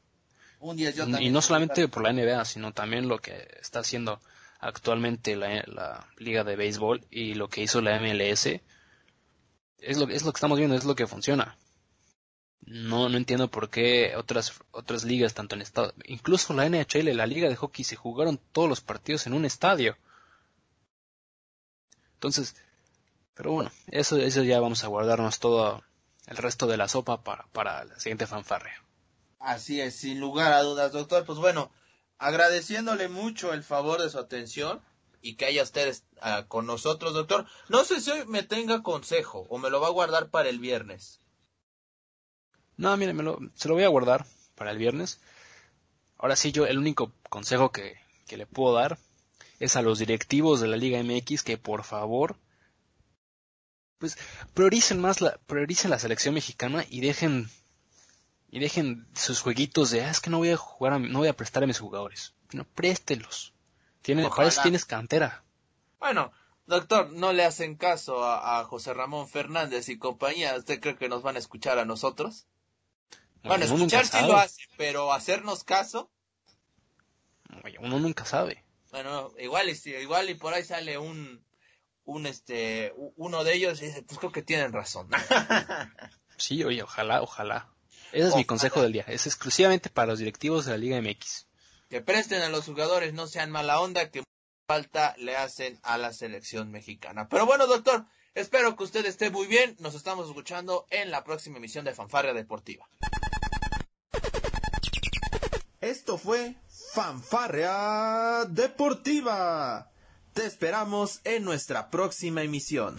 Un 10 yo Y no solamente por la NBA, sino también lo que está haciendo actualmente la, Liga de Béisbol y lo que hizo la MLS. Es lo, es lo que estamos viendo, es lo que funciona. No, no entiendo por qué otras, otras ligas, tanto en estado, incluso la NHL, la liga de hockey, se jugaron todos los partidos en un estadio. Entonces, pero bueno, eso, eso ya vamos a guardarnos todo el resto de la sopa para, para la siguiente fanfarria. Así es, sin lugar a dudas, doctor. Pues bueno, agradeciéndole mucho el favor de su atención y que haya ustedes ah, con nosotros, doctor. No sé si hoy me tenga consejo o me lo va a guardar para el viernes. No, mire, me lo, se lo voy a guardar para el viernes. Ahora sí, yo el único consejo que, que le puedo dar es a los directivos de la Liga MX que por favor pues prioricen más la prioricen la selección mexicana y dejen y dejen sus jueguitos de, ah, es que no voy a jugar, no voy a prestar a mis jugadores. No, préstelos. Tienen, para eso tienes cantera. Bueno, doctor, no le hacen caso a, José Ramón Fernández y compañía. ¿Usted cree que nos van a escuchar a nosotros? Bueno, escuchar sí lo hace, pero hacernos caso. uno nunca sabe. Bueno, igual y, igual y por ahí sale un, un este, uno de ellos y dice, pues creo que tienen razón. sí, oye, ojalá, ojalá. Ese es mi consejo del día. Es exclusivamente para los directivos de la Liga MX. Que presten a los jugadores, no sean mala onda, que falta le hacen a la selección mexicana. Pero bueno, doctor, espero que usted esté muy bien. Nos estamos escuchando en la próxima emisión de Fanfarria Deportiva. Esto fue Fanfarria Deportiva. Te esperamos en nuestra próxima emisión.